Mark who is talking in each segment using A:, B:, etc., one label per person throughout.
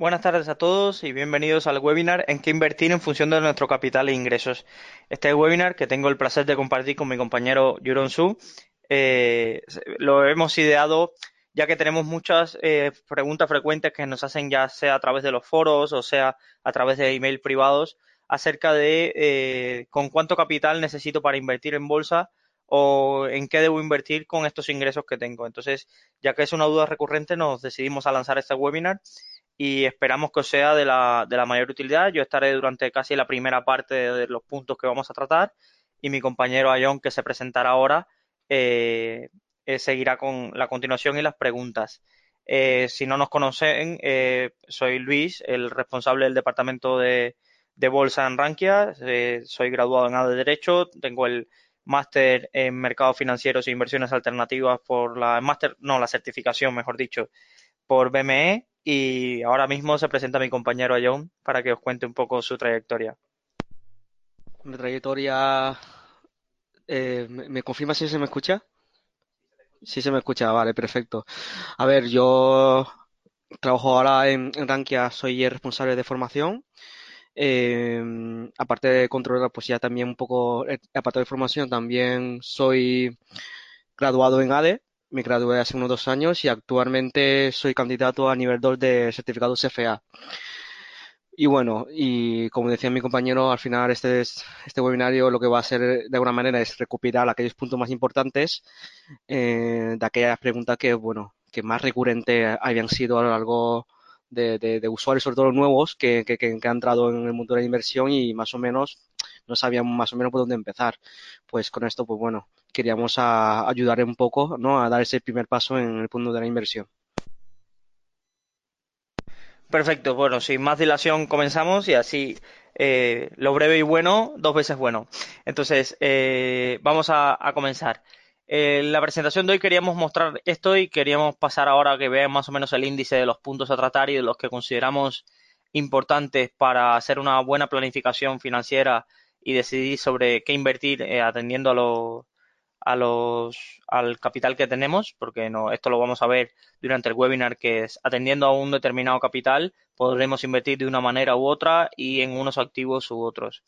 A: buenas tardes a todos y bienvenidos al webinar en qué invertir en función de nuestro capital e ingresos. Este webinar que tengo el placer de compartir con mi compañero Yuron Su, eh, lo hemos ideado ya que tenemos muchas eh, preguntas frecuentes que nos hacen ya sea a través de los foros o sea a través de email privados acerca de eh, con cuánto capital necesito para invertir en bolsa o en qué debo invertir con estos ingresos que tengo. Entonces, ya que es una duda recurrente, nos decidimos a lanzar este webinar y esperamos que os sea de la, de la mayor utilidad. Yo estaré durante casi la primera parte de, los puntos que vamos a tratar y mi compañero Ayon, que se presentará ahora, eh, eh, seguirá con la continuación y las preguntas. Eh, si no nos conocen, soy Luis, el responsable del departamento de, de Bolsa en Rankia. soy graduado en A de Derecho, tengo el máster en mercados financieros e inversiones alternativas por la máster, no, la certificación, mejor dicho, por BME y ahora mismo se presenta mi compañero John para que os cuente un poco su trayectoria.
B: Mi trayectoria, eh, ¿me, confirma si se me escucha? Sí se me escucha, vale, perfecto. A ver, yo trabajo ahora en, en Rankia, soy responsable de formación eh, aparte de controlar, pues ya también un poco, eh, aparte de formación, también soy graduado en ADE. Me gradué hace unos dos años y actualmente soy candidato a nivel 2 de certificado CFA. Y bueno, y como decía mi compañero, al final este, este webinario lo que va a hacer de alguna manera es recopilar aquellos puntos más importantes eh, de aquellas preguntas que, bueno, que más recurrentes habían sido a lo largo de, usuarios, sobre todo los nuevos, que, que, que, han entrado en el mundo de la inversión y más o menos no sabían más o menos por dónde empezar. Pues con esto, pues bueno, queríamos ayudar un poco, ¿no? A dar ese primer paso en el mundo de la inversión.
A: Perfecto, bueno, sin más dilación comenzamos y así eh, lo breve y bueno, dos veces bueno. Entonces, eh, vamos a comenzar. En la presentación de hoy queríamos mostrar esto y queríamos pasar ahora a que vean más o menos el índice de los puntos a tratar y de los que consideramos importantes para hacer una buena planificación financiera y decidir sobre qué invertir eh, atendiendo a los a los al capital que tenemos, porque no esto lo vamos a ver durante el webinar que es atendiendo a un determinado capital podremos invertir de una manera u otra y en unos activos u otros,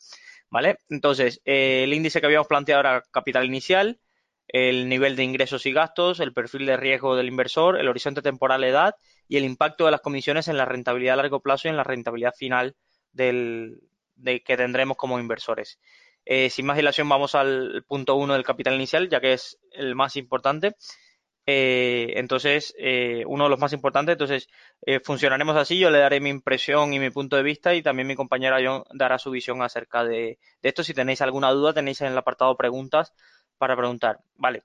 A: ¿vale? Entonces, eh, el índice que habíamos planteado era capital inicial, el nivel de ingresos y gastos, el perfil de riesgo del inversor, el horizonte temporal edad y el impacto de las comisiones en la rentabilidad a largo plazo y en la rentabilidad final del, de que tendremos como inversores. Eh, sin más dilación, vamos al punto uno del capital inicial, ya que es el más importante. Eh, entonces, eh, uno de los más importantes. Entonces, funcionaremos así. Yo le daré mi impresión y mi punto de vista y también mi compañera John dará su visión acerca de, de esto. Si tenéis alguna duda, tenéis en el apartado preguntas para preguntar. Vale.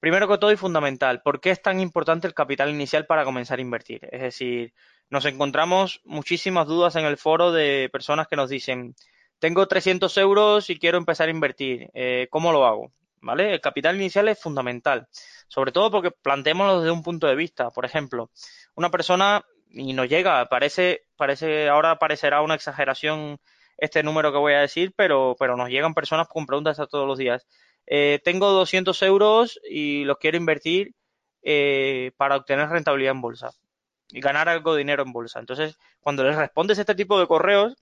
A: Primero que todo y fundamental, ¿por qué es tan importante el capital inicial para comenzar a invertir? Es decir, nos encontramos muchísimas dudas en el foro de personas que nos dicen, tengo 300 euros y quiero empezar a invertir, eh, ¿cómo lo hago? ¿Vale? El capital inicial es fundamental, sobre todo porque planteémoslo desde un punto de vista. Por ejemplo, una persona y nos llega, parece, parece, ahora parecerá una exageración este número que voy a decir, pero, pero nos llegan personas con preguntas a todos los días. Eh, tengo 200 euros y los quiero invertir eh, para obtener rentabilidad en bolsa y ganar algo de dinero en bolsa. Entonces, cuando les respondes este tipo de correos,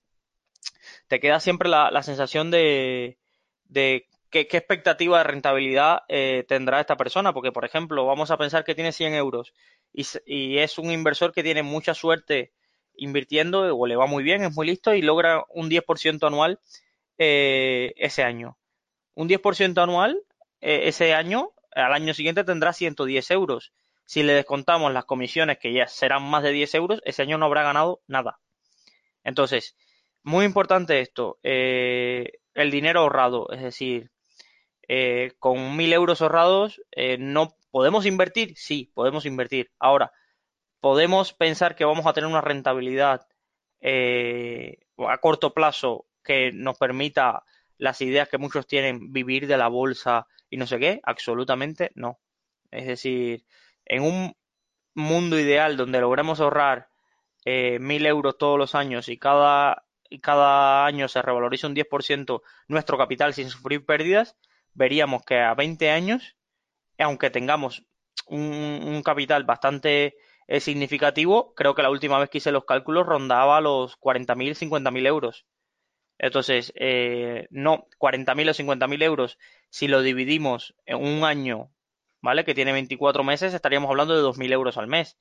A: te queda siempre la, sensación de, de qué, expectativa de rentabilidad eh, tendrá esta persona. Porque, por ejemplo, vamos a pensar que tiene 100 euros y, y es un inversor que tiene mucha suerte invirtiendo o le va muy bien, es muy listo y logra un 10% anual ese año un 10% anual eh, ese año, al año siguiente tendrá 110 euros. Si le descontamos las comisiones, que ya serán más de 10 euros, ese año no habrá ganado nada. Entonces, muy importante esto, eh, el dinero ahorrado, es decir, eh, con 1.000 euros ahorrados, ¿no podemos invertir? Sí, podemos invertir. Ahora, podemos pensar que vamos a tener una rentabilidad a corto plazo que nos permita las ideas que muchos tienen, vivir de la bolsa y no sé qué, absolutamente no. Es decir, en un mundo ideal donde logremos ahorrar eh, mil euros todos los años y cada, y cada año se revaloriza un 10% nuestro capital sin sufrir pérdidas, veríamos que a 20 años, aunque tengamos un, capital bastante es significativo. Creo que la última vez que hice los cálculos rondaba los 40.000, 50.000 euros. Entonces, eh, no, 40.000 o 50.000 euros, si lo dividimos en un año, ¿vale? Que tiene 24 meses, estaríamos hablando de 2.000 euros al mes.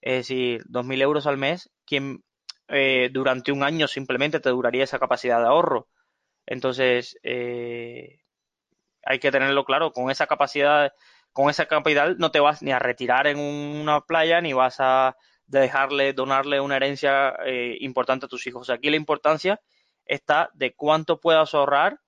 A: Es decir, 2.000 euros al mes, quien eh, durante un año simplemente te duraría esa capacidad de ahorro. Entonces, eh, hay que tenerlo claro, con esa capacidad, con esa capital no te vas ni a retirar en una playa, ni vas a dejarle, donarle una herencia eh, importante a tus hijos. aquí la importancia está de cuánto puedas ahorrar.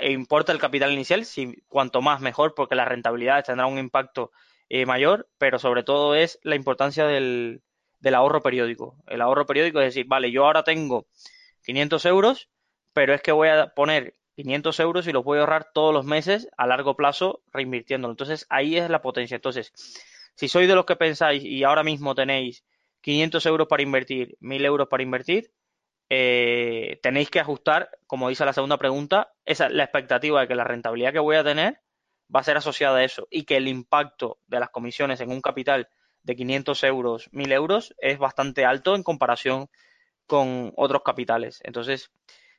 A: E importa el capital inicial, si cuanto más mejor, porque la rentabilidad tendrá un impacto eh, mayor, pero sobre todo es la importancia del, del ahorro periódico. El ahorro periódico es decir, vale, yo ahora tengo 500 euros, pero es que voy a poner 500 euros y los voy a ahorrar todos los meses a largo plazo reinvirtiéndolo. Entonces ahí es la potencia. Entonces, si sois de los que pensáis y ahora mismo tenéis 500 euros para invertir, 1000 euros para invertir, eh, tenéis que ajustar, como dice la segunda pregunta, esa, la expectativa de que la rentabilidad que voy a tener va a ser asociada a eso y que el impacto de las comisiones en un capital de 500 euros, 1000 euros es bastante alto en comparación con otros capitales. Entonces,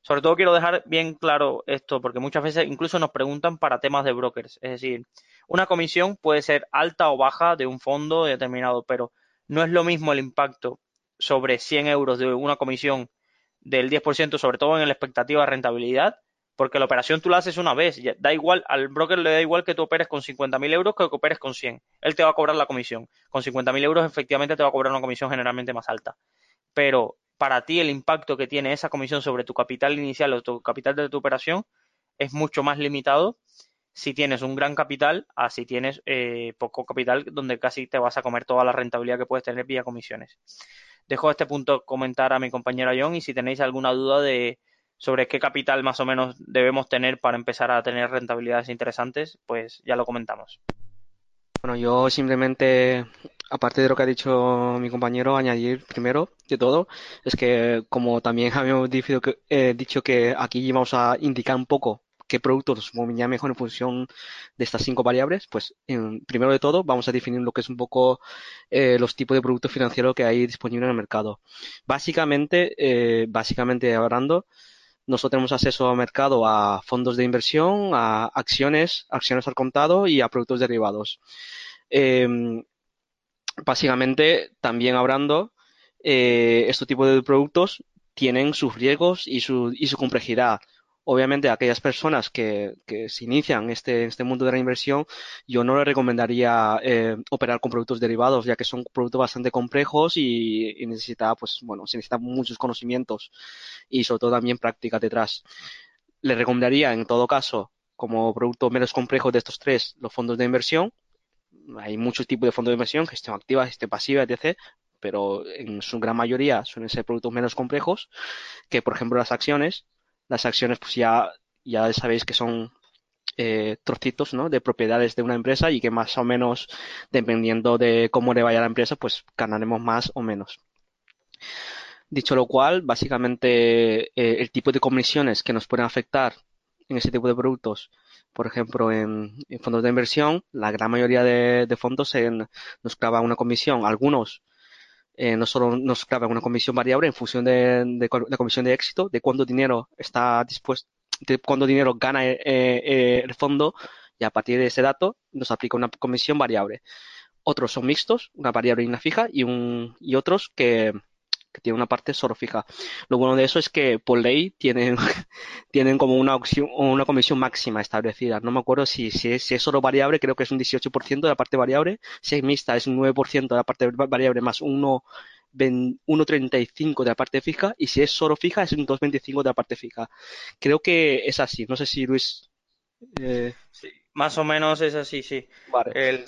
A: sobre todo quiero dejar bien claro esto, porque muchas veces incluso nos preguntan para temas de brokers. Es decir, una comisión puede ser alta o baja de un fondo determinado, pero no es lo mismo el impacto sobre 100 euros de una comisión del 10%, sobre todo en la expectativa de rentabilidad, porque la operación tú la haces una vez. Da igual, al broker le da igual que tú operes con 50.000 euros que que operes con 100. Él te va a cobrar la comisión. Con 50.000 euros efectivamente te va a cobrar una comisión generalmente más alta. Pero para ti el impacto que tiene esa comisión sobre tu capital inicial o tu capital de tu operación es mucho más limitado si tienes un gran capital a si tienes eh, poco capital donde casi te vas a comer toda la rentabilidad que puedes tener vía comisiones. Dejo este punto comentar a mi compañera John y si tenéis alguna duda de sobre qué capital más o menos debemos tener para empezar a tener rentabilidades interesantes, pues ya lo comentamos.
B: Bueno, yo simplemente aparte de lo que ha dicho mi compañero, añadir primero de todo, es que como también habíamos dicho que, eh, dicho que aquí vamos a indicar un poco qué productos nos moverían mejor en función de estas cinco variables, pues primero de todo vamos a definir lo que es un poco eh, los tipos de productos financieros que hay disponibles en el mercado. Básicamente, eh, básicamente hablando, nosotros tenemos acceso al mercado a fondos de inversión, a acciones, acciones al contado y a productos derivados. Em, básicamente, también hablando, eh, este tipo de productos tienen sus riesgos y su, y su complejidad. Obviamente, a aquellas personas que, que se inician este, este mundo de la inversión, yo no les recomendaría eh, operar con productos derivados, ya que son productos bastante complejos y, y necesita, pues, bueno, se necesitan muchos conocimientos y sobre todo también práctica detrás. Les recomendaría, en todo caso, como producto menos complejo de estos tres, los fondos de inversión, hay muchos tipos de fondos de inversión, gestión activa, gestión pasiva, etc. Pero en su gran mayoría suelen ser productos menos complejos que, por ejemplo, las acciones. Las acciones, pues ya, ya sabéis que son eh, trocitos ¿no? de propiedades de una empresa y que más o menos, dependiendo de cómo le vaya la empresa, pues ganaremos más o menos. Dicho lo cual, básicamente eh, el tipo de comisiones que nos pueden afectar en ese tipo de productos por ejemplo, en, fondos de inversión, la gran mayoría de, fondos nos clava una comisión. Algunos eh, no solo nos clavan una comisión variable en función de, la comisión de éxito, de cuánto dinero está dispuesto, de cuánto dinero gana eh, eh, el fondo, y a partir de ese dato nos aplica una comisión variable. Otros son mixtos, una variable y una fija, y, un, y otros que, que tiene una parte solo fija. Lo bueno de eso es que por ley tienen, tienen como una opción una comisión máxima establecida. No me acuerdo si, si, es, solo variable, creo que es un 18% de la parte variable. Si es mixta, es un 9% de la parte variable más 1,35 de la parte fija. Y si es solo fija, es un 2,25 de la parte fija. Creo que es así. No sé si Luis.
A: Eh... Sí, más o menos es así, sí.
B: Vale. El,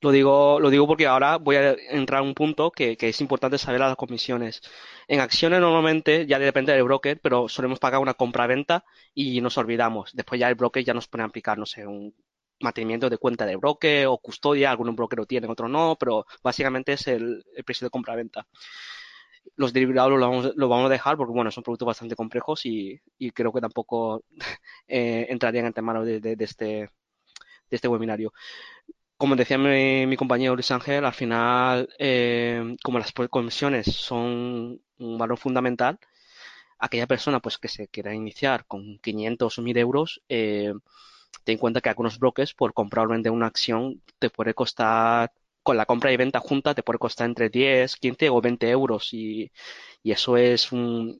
B: lo digo, lo digo porque ahora voy a entrar a un punto que, es importante saber las comisiones. En acciones normalmente ya depende del broker, pero solemos pagar una compra-venta y nos olvidamos. Después ya el broker ya nos pone a aplicar, no sé, un mantenimiento de cuenta de broker o custodia. Algunos brokers lo tienen, otros no, pero básicamente es el, precio de compra-venta. Los derivados los vamos, vamos, a dejar porque, bueno, son productos bastante complejos y, creo que tampoco eh, entrarían en tema de, de, este, de este webinario como decía mi, compañero Luis Ángel, al final, eh, como las comisiones son un valor fundamental, aquella persona pues que se quiera iniciar con 500 o 1000 euros, eh, ten en cuenta que algunos brokers por comprar o vender una acción te puede costar, con la compra y venta junta, te puede costar entre 10, 15 o 20 euros y eso es un,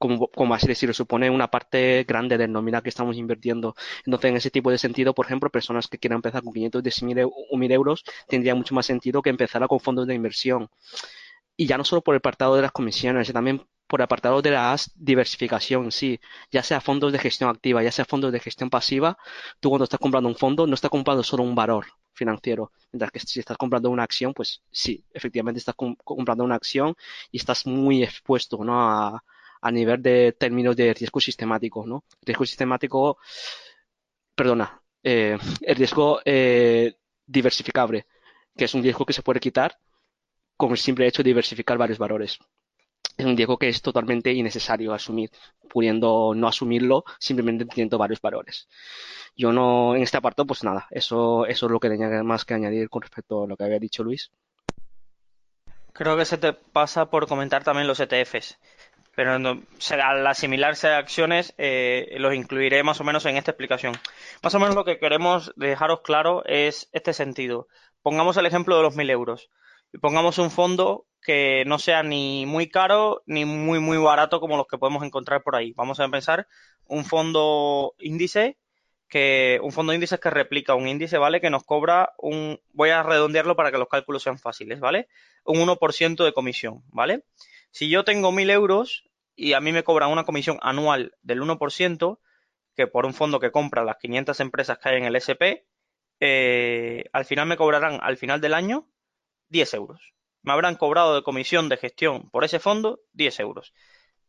B: como, como así decirlo, supone una parte grande del nominal que estamos invirtiendo. Entonces, en ese tipo de sentido, por ejemplo, personas que quieran empezar con 500 o 1000 euros, tendría mucho más sentido que empezar con fondos de inversión. Y ya no solo por el apartado de las comisiones, sino también por el apartado de la diversificación en sí, ya sea fondos de gestión activa, ya sea fondos de gestión pasiva, tú cuando estás comprando un fondo no estás comprando solo un valor financiero, mientras que si estás comprando una acción, pues sí, efectivamente estás comprando una acción y estás muy expuesto ¿no? a, a nivel de términos de riesgo sistemático, ¿no? Riesgo sistemático, perdona, eh, el riesgo eh, diversificable, que es un riesgo que se puede quitar con el simple hecho de diversificar varios valores. Es un riesgo que es totalmente innecesario asumir, pudiendo no asumirlo simplemente teniendo varios valores. Yo no, en este apartado, pues nada, eso, eso es lo que tenía más que añadir con respecto a lo que había dicho Luis.
A: Creo que se te pasa por comentar también los ETFs pero al asimilarse a acciones eh, los incluiré más o menos en esta explicación. Más o menos lo que queremos dejaros claro es este sentido. Pongamos el ejemplo de los 1.000 euros pongamos un fondo que no sea ni muy caro ni muy muy barato como los que podemos encontrar por ahí. Vamos a pensar un fondo índice que un fondo índice que replica un índice, ¿vale? Que nos cobra un voy a redondearlo para que los cálculos sean fáciles, ¿vale? Un 1% de comisión, ¿vale? Si yo tengo 1.000 euros y a mí me cobran una comisión anual del 1%, que por un fondo que compra las 500 empresas que hay en el SP, eh, al final me cobrarán al final del año 10 euros. Me habrán cobrado de comisión de gestión por ese fondo 10 euros.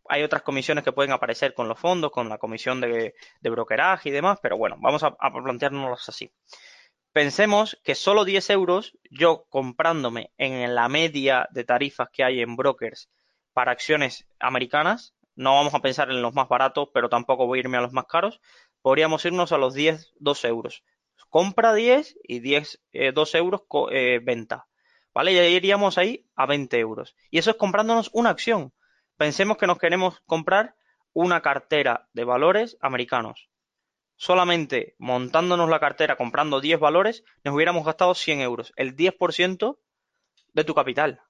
A: Hay otras comisiones que pueden aparecer con los fondos, con la comisión de, brokeraje y demás, pero bueno, vamos a, a planteárnoslos así. Pensemos que solo 10 euros, yo comprándome en la media de tarifas que hay en brokers para acciones americanas. No vamos a pensar en los más baratos, pero tampoco voy a irme a los más caros. Podríamos irnos a los 10, 2 euros. Compra 10 y 10, 2 eh, euros eh, venta. ¿Vale? Y ahí iríamos ahí a 20 euros. Y eso es comprándonos una acción. Pensemos que nos queremos comprar una cartera de valores americanos. Solamente montándonos la cartera comprando 10 valores, nos hubiéramos gastado 100 euros. El 10% de tu capital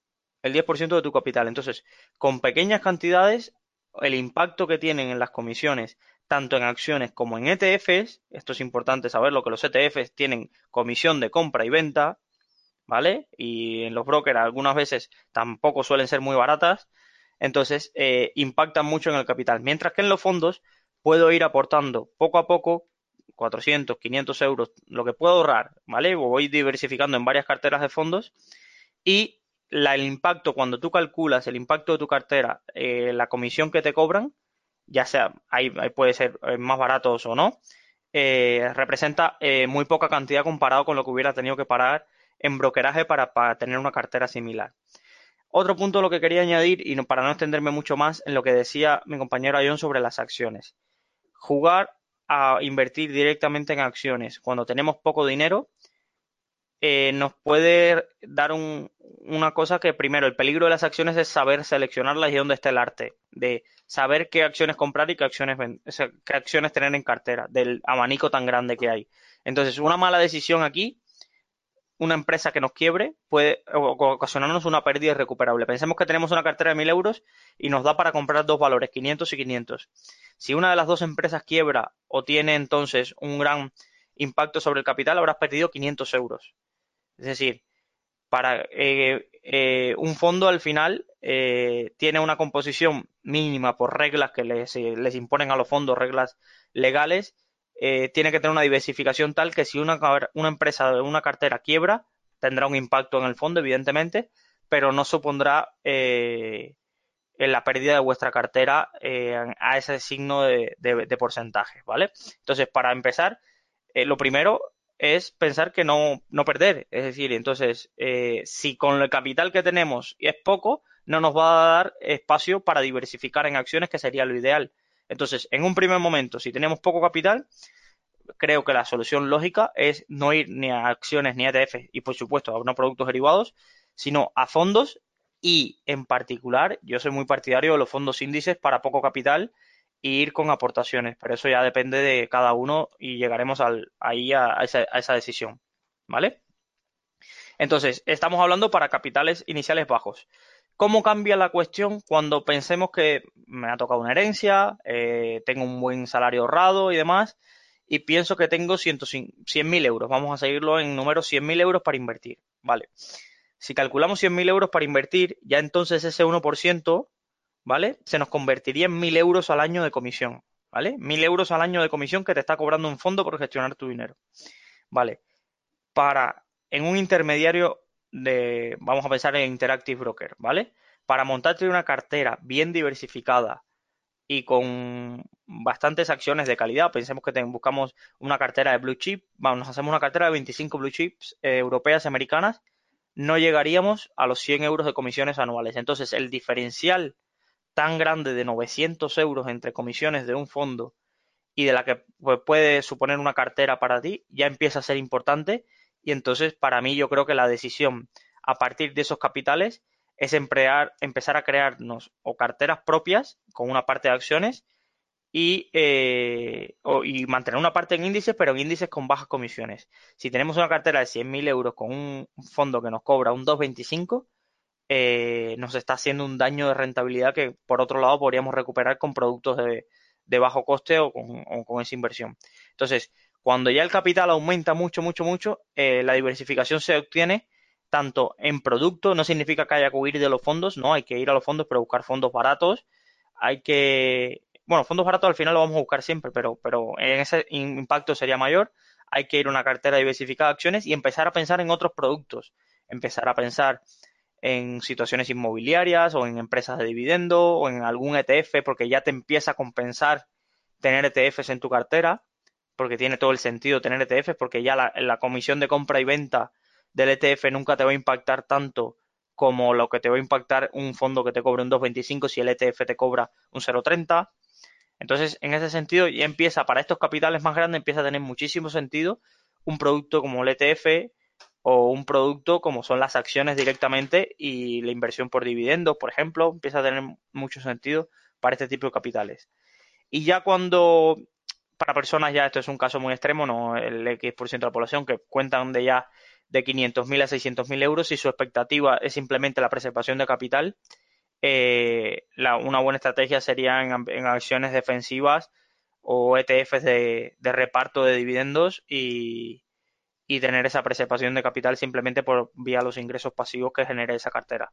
A: el 10% de tu capital. Entonces, con pequeñas cantidades, el impacto que tienen en las comisiones, tanto en acciones como en ETFs, esto es importante saberlo, que los ETFs tienen comisión de compra y venta, ¿vale? Y en los brokers algunas veces tampoco suelen ser muy baratas, entonces eh, impactan mucho en el capital. Mientras que en los fondos puedo ir aportando poco a poco 400, 500 euros, lo que puedo ahorrar, ¿vale? voy diversificando en varias carteras de fondos y el impacto, cuando tú calculas el impacto de tu cartera, eh, la comisión que te cobran, ya sea, ahí, puede ser eh, más baratos o no, eh, representa muy poca cantidad comparado con lo que hubiera tenido que pagar en brokeraje para, tener una cartera similar. Otro punto lo que quería añadir, y para no extenderme mucho más en lo que decía mi compañero Ayón sobre las acciones. Jugar a invertir directamente en acciones cuando tenemos poco dinero eh, nos puede dar una cosa que primero, el peligro de las acciones es saber seleccionarlas y dónde está el arte, de saber qué acciones comprar y qué acciones, qué acciones tener en cartera, del abanico tan grande que hay. Entonces, una mala decisión aquí, una empresa que nos quiebre, puede ocasionarnos una pérdida irrecuperable. Pensemos que tenemos una cartera de 1.000 euros y nos da para comprar dos valores, 500 y 500. Si una de las dos empresas quiebra o tiene entonces un gran impacto sobre el capital, habrás perdido 500 euros. Es decir, para eh, eh, un fondo al final eh, tiene una composición mínima por reglas que les, les imponen a los fondos, reglas legales, tiene que tener una diversificación tal que si una, una empresa de una cartera quiebra, tendrá un impacto en el fondo, evidentemente, pero no supondrá en la pérdida de vuestra cartera a ese signo de, de, porcentaje, ¿vale? Entonces, para empezar, lo primero es pensar que no, no perder. Es decir, entonces, eh, si con el capital que tenemos es poco, no nos va a dar espacio para diversificar en acciones, que sería lo ideal. Entonces, en un primer momento, si tenemos poco capital, creo que la solución lógica es no ir ni a acciones ni a ETF y por supuesto a no productos derivados, sino a fondos y en particular yo soy muy partidario de los fondos índices para poco capital e ir con aportaciones, pero eso ya depende de cada uno y llegaremos al, ahí a, esa, a esa decisión, ¿vale? Entonces, estamos hablando para capitales iniciales bajos. ¿Cómo cambia la cuestión cuando pensemos que me ha tocado una herencia, eh, tengo un buen salario ahorrado y demás, y pienso que tengo 100.000 euros? Vamos a seguirlo en número 100.000 euros para invertir, ¿vale? Si calculamos 100.000 euros para invertir, ya entonces ese 1%, ¿vale? Se nos convertiría en 1.000 euros al año de comisión, ¿vale? 1.000 euros al año de comisión que te está cobrando un fondo por gestionar tu dinero, ¿vale? Para, en un intermediario de, vamos a pensar en Interactive Broker, ¿vale? Para montarte una cartera bien diversificada y con bastantes acciones de calidad, pensemos que buscamos una cartera de blue chip, vamos, nos hacemos una cartera de 25 blue chips eh, europeas y americanas, no llegaríamos a los 100 euros de comisiones anuales. Entonces, el diferencial tan grande de 900 euros entre comisiones de un fondo y de la que pues, puede suponer una cartera para ti, ya empieza a ser importante y entonces, para mí, yo creo que la decisión a partir de esos capitales es emplear, empezar a crearnos o carteras propias con una parte de acciones y, eh, y mantener una parte en índices, pero en índices con bajas comisiones. Si tenemos una cartera de 100.000 euros con un fondo que nos cobra un 2,25, eh, nos está haciendo un daño de rentabilidad que, por otro lado, podríamos recuperar con productos de, bajo coste o con, o con esa inversión. Entonces, cuando ya el capital aumenta mucho, mucho, mucho, eh, la diversificación se obtiene tanto en producto, no significa que haya que huir de los fondos, no, hay que ir a los fondos, pero buscar fondos baratos, hay que, bueno, fondos baratos al final lo vamos a buscar siempre, pero, pero en ese impacto sería mayor, hay que ir a una cartera diversificada de acciones y empezar a pensar en otros productos, empezar a pensar en situaciones inmobiliarias o en empresas de dividendo o en algún ETF porque ya te empieza a compensar tener ETFs en tu cartera porque tiene todo el sentido tener ETFs, porque ya la, comisión de compra y venta del ETF nunca te va a impactar tanto como lo que te va a impactar un fondo que te cobre un 2.25 si el ETF te cobra un 0.30. Entonces, en ese sentido, ya empieza, para estos capitales más grandes, empieza a tener muchísimo sentido un producto como el ETF o un producto como son las acciones directamente y la inversión por dividendos, por ejemplo, empieza a tener mucho sentido para este tipo de capitales. Y ya cuando para personas ya esto es un caso muy extremo, no el X% de la población que cuentan de ya de 500.000 a 600.000 euros y su expectativa es simplemente la preservación de capital, eh, una buena estrategia sería en, acciones defensivas o ETFs de, reparto de dividendos y, tener esa preservación de capital simplemente por vía los ingresos pasivos que genere esa cartera.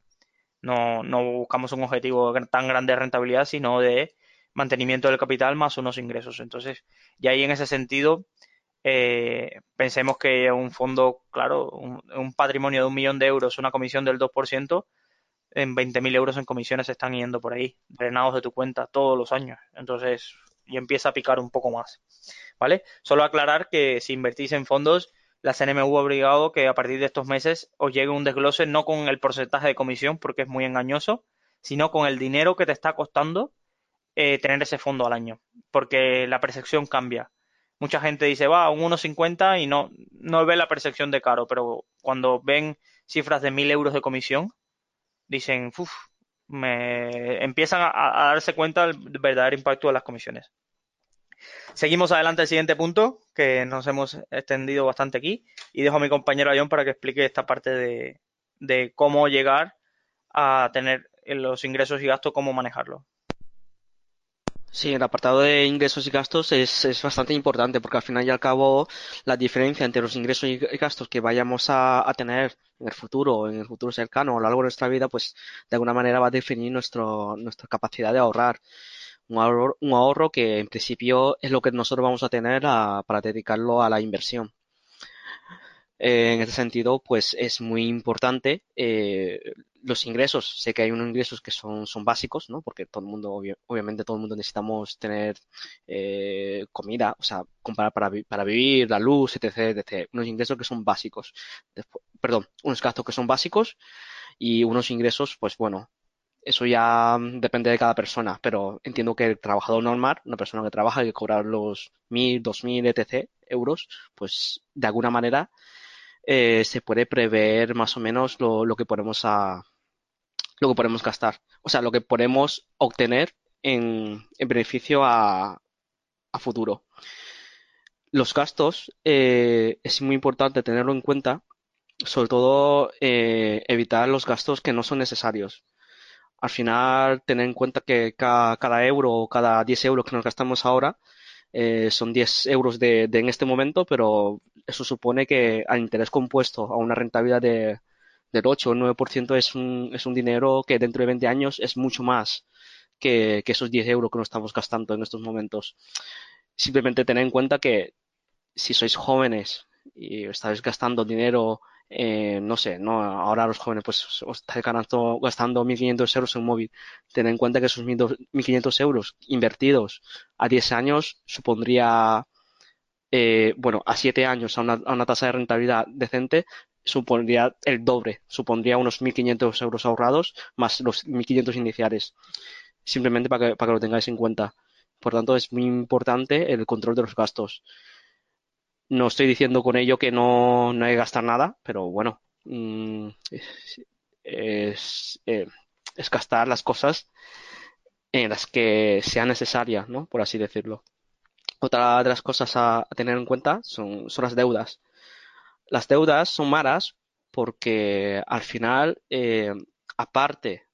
A: No, no buscamos un objetivo tan grande de rentabilidad, sino de mantenimiento del capital más unos ingresos. Entonces, y ahí en ese sentido, eh, pensemos que un fondo, claro, un, patrimonio de un millón de euros, una comisión del 2%, en 20.000 euros en comisiones se están yendo por ahí, drenados de tu cuenta todos los años. Entonces, y empieza a picar un poco más. ¿Vale? Solo aclarar que si invertís en fondos, la CNMU ha obligado que a partir de estos meses os llegue un desglose no con el porcentaje de comisión, porque es muy engañoso, sino con el dinero que te está costando eh, tener ese fondo al año, porque la percepción cambia. Mucha gente dice, va, un 1,50 y no, no ve la percepción de caro, pero cuando ven cifras de 1.000 euros de comisión, dicen, uff, me empiezan a, darse cuenta del verdadero impacto de las comisiones. Seguimos adelante al siguiente punto, que nos hemos extendido bastante aquí, y dejo a mi compañero John para que explique esta parte de, cómo llegar a tener los ingresos y gastos, cómo manejarlo.
B: Sí, el apartado de ingresos y gastos es, bastante importante porque al final y al cabo la diferencia entre los ingresos y gastos que vayamos a, tener en el futuro, en el futuro cercano o a lo largo de nuestra vida, pues de alguna manera va a definir nuestra capacidad de ahorrar. Un ahorro, un ahorro que en principio es lo que nosotros vamos a tener para dedicarlo a la inversión. Eh, en este sentido, pues es muy importante eh, los ingresos. Sé que hay unos ingresos que son, son básicos, ¿no? Porque todo el mundo, obviamente todo el mundo necesitamos tener eh, comida, o sea, comprar para, para vivir, la luz, etc, etc. Unos ingresos que son básicos. perdón, unos gastos que son básicos y unos ingresos, pues bueno, eso ya depende de cada persona, pero entiendo que el trabajador normal, una persona que trabaja y que cobra los 1.000, 2.000, etc. euros, pues de alguna manera eh, se puede prever más o menos lo, lo que podemos a, lo que podemos gastar. O sea, lo que podemos obtener en, en beneficio a, a futuro. Los gastos eh, es muy importante tenerlo en cuenta, sobre todo eh, evitar los gastos que no son necesarios. Al final, tener en cuenta que cada, euro o cada 10 euros que nos gastamos ahora eh, son 10 euros de, de en este momento, pero eso supone que al interés compuesto a una rentabilidad de, del 8 o 9% es un, es un dinero que dentro de 20 años es mucho más que, que esos 10 euros que nos estamos gastando en estos momentos. Simplemente tener en cuenta que si sois jóvenes y estáis gastando dinero, eh, no sé, no ahora los jóvenes pues os estáis gastando, gastando 1.500 euros en un móvil. Tened en cuenta que esos 1.500 euros invertidos a 10 años supondría, eh, bueno, a 7 años a una, a una tasa de rentabilidad decente, supondría el doble, supondría unos 1.500 euros ahorrados más los 1.500 iniciales. Simplemente para que, para que lo tengáis en cuenta. Por tanto, es muy importante el control de los gastos. No estoy diciendo con ello que no, no hay que gastar nada, pero bueno, mm, es, eh, es gastar las cosas en las que sea necesaria, ¿no? Por así decirlo. Otra de las cosas a, tener en cuenta son, son las deudas. Las deudas son malas porque al final, eh, aparte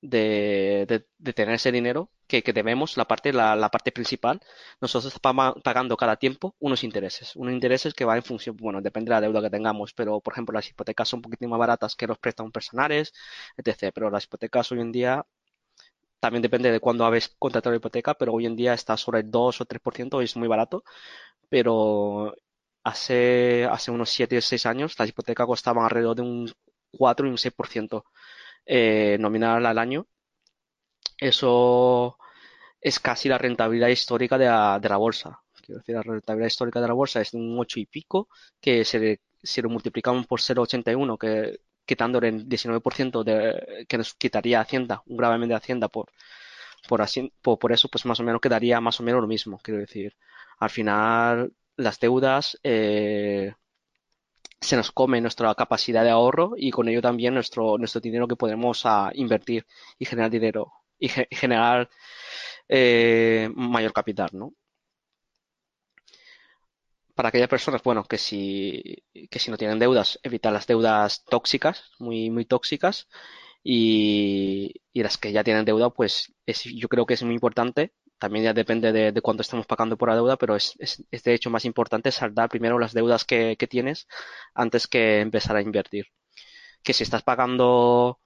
B: de, de, tener ese dinero que, debemos, la parte, la, parte principal, nosotros estamos pagando cada tiempo unos intereses. Unos intereses que van en función, bueno, depende de la deuda que tengamos, pero por ejemplo las hipotecas son un poquitín más baratas que los préstamos personales, etc. Pero las hipotecas hoy en día también depende de cuándo habéis contratado la hipoteca, pero hoy en día está sobre el 2 o 3%, es muy barato, pero hace, hace unos 7 o 6 años las hipotecas costaban alrededor de un 4 y un 6% eh, nominal al año. Eso es casi la rentabilidad histórica de la, de la bolsa. Quiero decir, la rentabilidad histórica de la bolsa es un 8 y pico, que se, si lo multiplicamos por 0,81, que quitándole el 19% de, que nos quitaría Hacienda, un gravemente de Hacienda por, por, así, por, por, eso, pues más o menos quedaría más o menos lo mismo. Quiero decir, al final las deudas eh, se nos come nuestra capacidad de ahorro y con ello también nuestro, nuestro dinero que podemos uh, invertir y generar dinero y, ge generar eh, mayor capital, ¿no? Para aquellas personas, bueno, que si, que si no tienen deudas, evitar las deudas tóxicas, muy, muy tóxicas, y, y las que ya tienen deuda, pues es, yo creo que es muy importante también ya depende de, de cuánto estamos pagando por la deuda, pero es, es, es, de hecho más importante saldar primero las deudas que, que, tienes antes que empezar a invertir. Que si estás pagando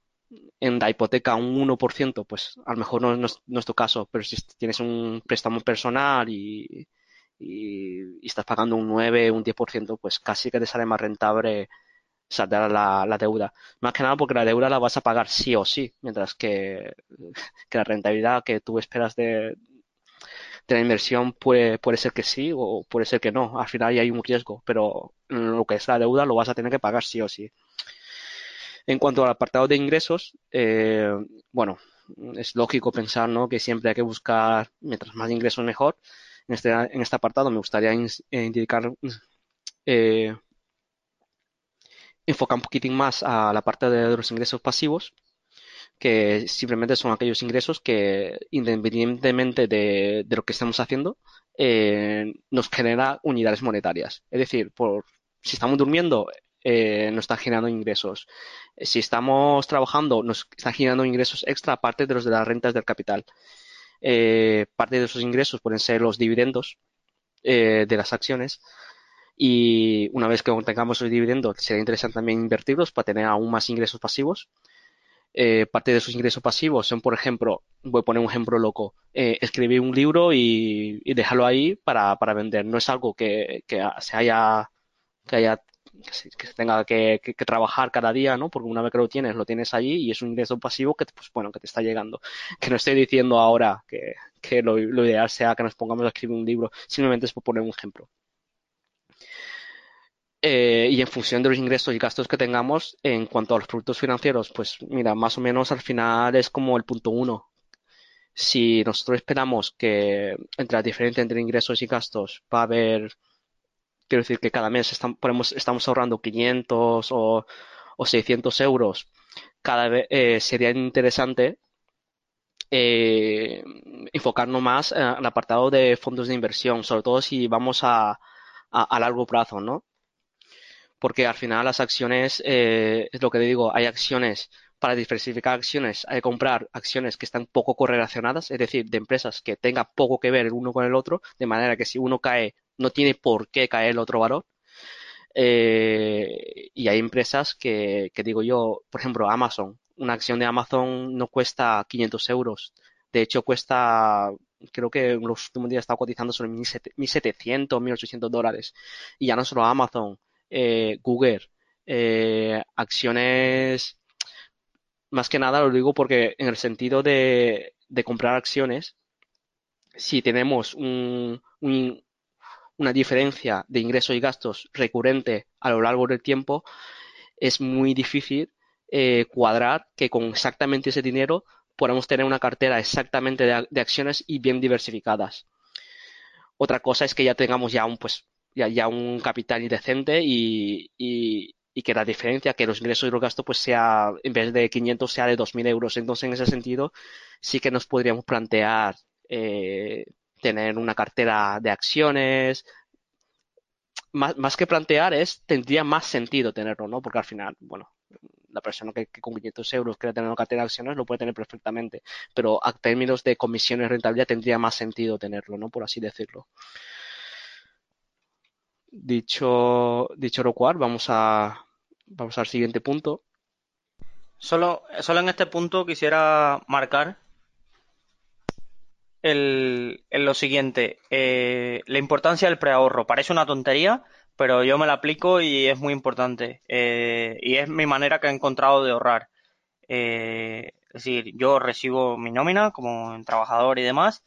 B: en la hipoteca un 1%, pues a lo mejor no, es, tu caso, pero si tienes un préstamo personal y, y, estás pagando un 9, un 10%, pues casi que te sale más rentable saldar la, deuda. Más que nada porque la deuda la vas a pagar sí o sí, mientras que, que la rentabilidad que tú esperas de, de la inversión puede, puede ser que sí o puede ser que no. Al final ya hay un riesgo, pero lo que es la deuda lo vas a tener que pagar sí o sí. En cuanto al apartado de ingresos, eh, bueno, es lógico pensar ¿no? que siempre hay que buscar, mientras más ingresos mejor. En este, en este apartado me gustaría indicar, eh, enfocar un poquitín más a la parte de los ingresos pasivos que simplemente son aquellos ingresos que, independientemente de, lo que estemos haciendo, eh, nos genera unidades monetarias. Es decir, por, si estamos durmiendo, eh, nos está generando ingresos. Si estamos trabajando, nos está generando ingresos extra aparte de los de las rentas del capital. Eh, parte de esos ingresos pueden ser los dividendos eh, de las acciones. Y una vez que tengamos los dividendos, será interesante también invertirlos para tener aún más ingresos pasivos eh, parte de sus ingresos pasivos son, por ejemplo, voy a poner un ejemplo loco, eh, escribir un libro y, dejarlo ahí para, para, vender. No es algo que, que se haya, que haya, que se, tenga que, trabajar cada día, ¿no? Porque una vez que lo tienes, lo tienes allí y es un ingreso pasivo que, pues bueno, que te está llegando. Que no estoy diciendo ahora que, lo ideal sea que nos pongamos a escribir un libro, simplemente es por poner un ejemplo. eh, y en función de los ingresos y gastos que tengamos en cuanto a los productos financieros, pues mira, más o menos al final es como el punto uno. Si nosotros esperamos que entre la diferencia entre ingresos y gastos va a haber, quiero decir que cada mes estamos, ahorrando 500 o, o 600 euros, cada vez eh, sería interesante eh, enfocarnos más en el apartado de fondos de inversión, sobre todo si vamos a, largo plazo, ¿no? Porque al final las acciones, eh, es lo que te digo, hay acciones para diversificar acciones, hay que comprar acciones que están poco correlacionadas, es decir, de empresas que tengan poco que ver el uno con el otro, de manera que si uno cae, no tiene por qué caer el otro valor. Eh, y hay empresas que, digo yo, por ejemplo, Amazon. Una acción de Amazon no cuesta 500 euros. De hecho, cuesta, creo que en los últimos días está cotizando sobre 1.700, 1.800 dólares. Y ya no solo Amazon, eh, Google, eh, acciones, más que nada lo digo porque en el sentido de, de comprar acciones, si tenemos un, un, una diferencia de ingresos y gastos recurrente a lo largo del tiempo, es muy difícil eh, cuadrar que con exactamente ese dinero podamos tener una cartera exactamente de, acciones y bien diversificadas. Otra cosa es que ya tengamos ya un, pues, ya, ya un capital indecente y, y, y, que la diferencia, que los ingresos y los gastos, pues sea, en vez de 500, sea de 2.000 euros. Entonces, en ese sentido, sí que nos podríamos plantear eh, tener una cartera de acciones. Más, que plantear es, tendría más sentido tenerlo, ¿no? Porque al final, bueno, la persona que, con 500 euros quiere tener una cartera de acciones lo puede tener perfectamente, pero a términos de comisiones rentabilidad tendría más sentido tenerlo, ¿no? Por así decirlo. Dicho, dicho lo cual, vamos a, vamos al siguiente punto.
A: Solo, solo en este punto quisiera marcar el, lo siguiente, eh, la importancia del preahorro. Parece una tontería, pero yo me la aplico y es muy importante. Eh, y es mi manera que he encontrado de ahorrar. Eh, es decir, yo recibo mi nómina como trabajador y demás,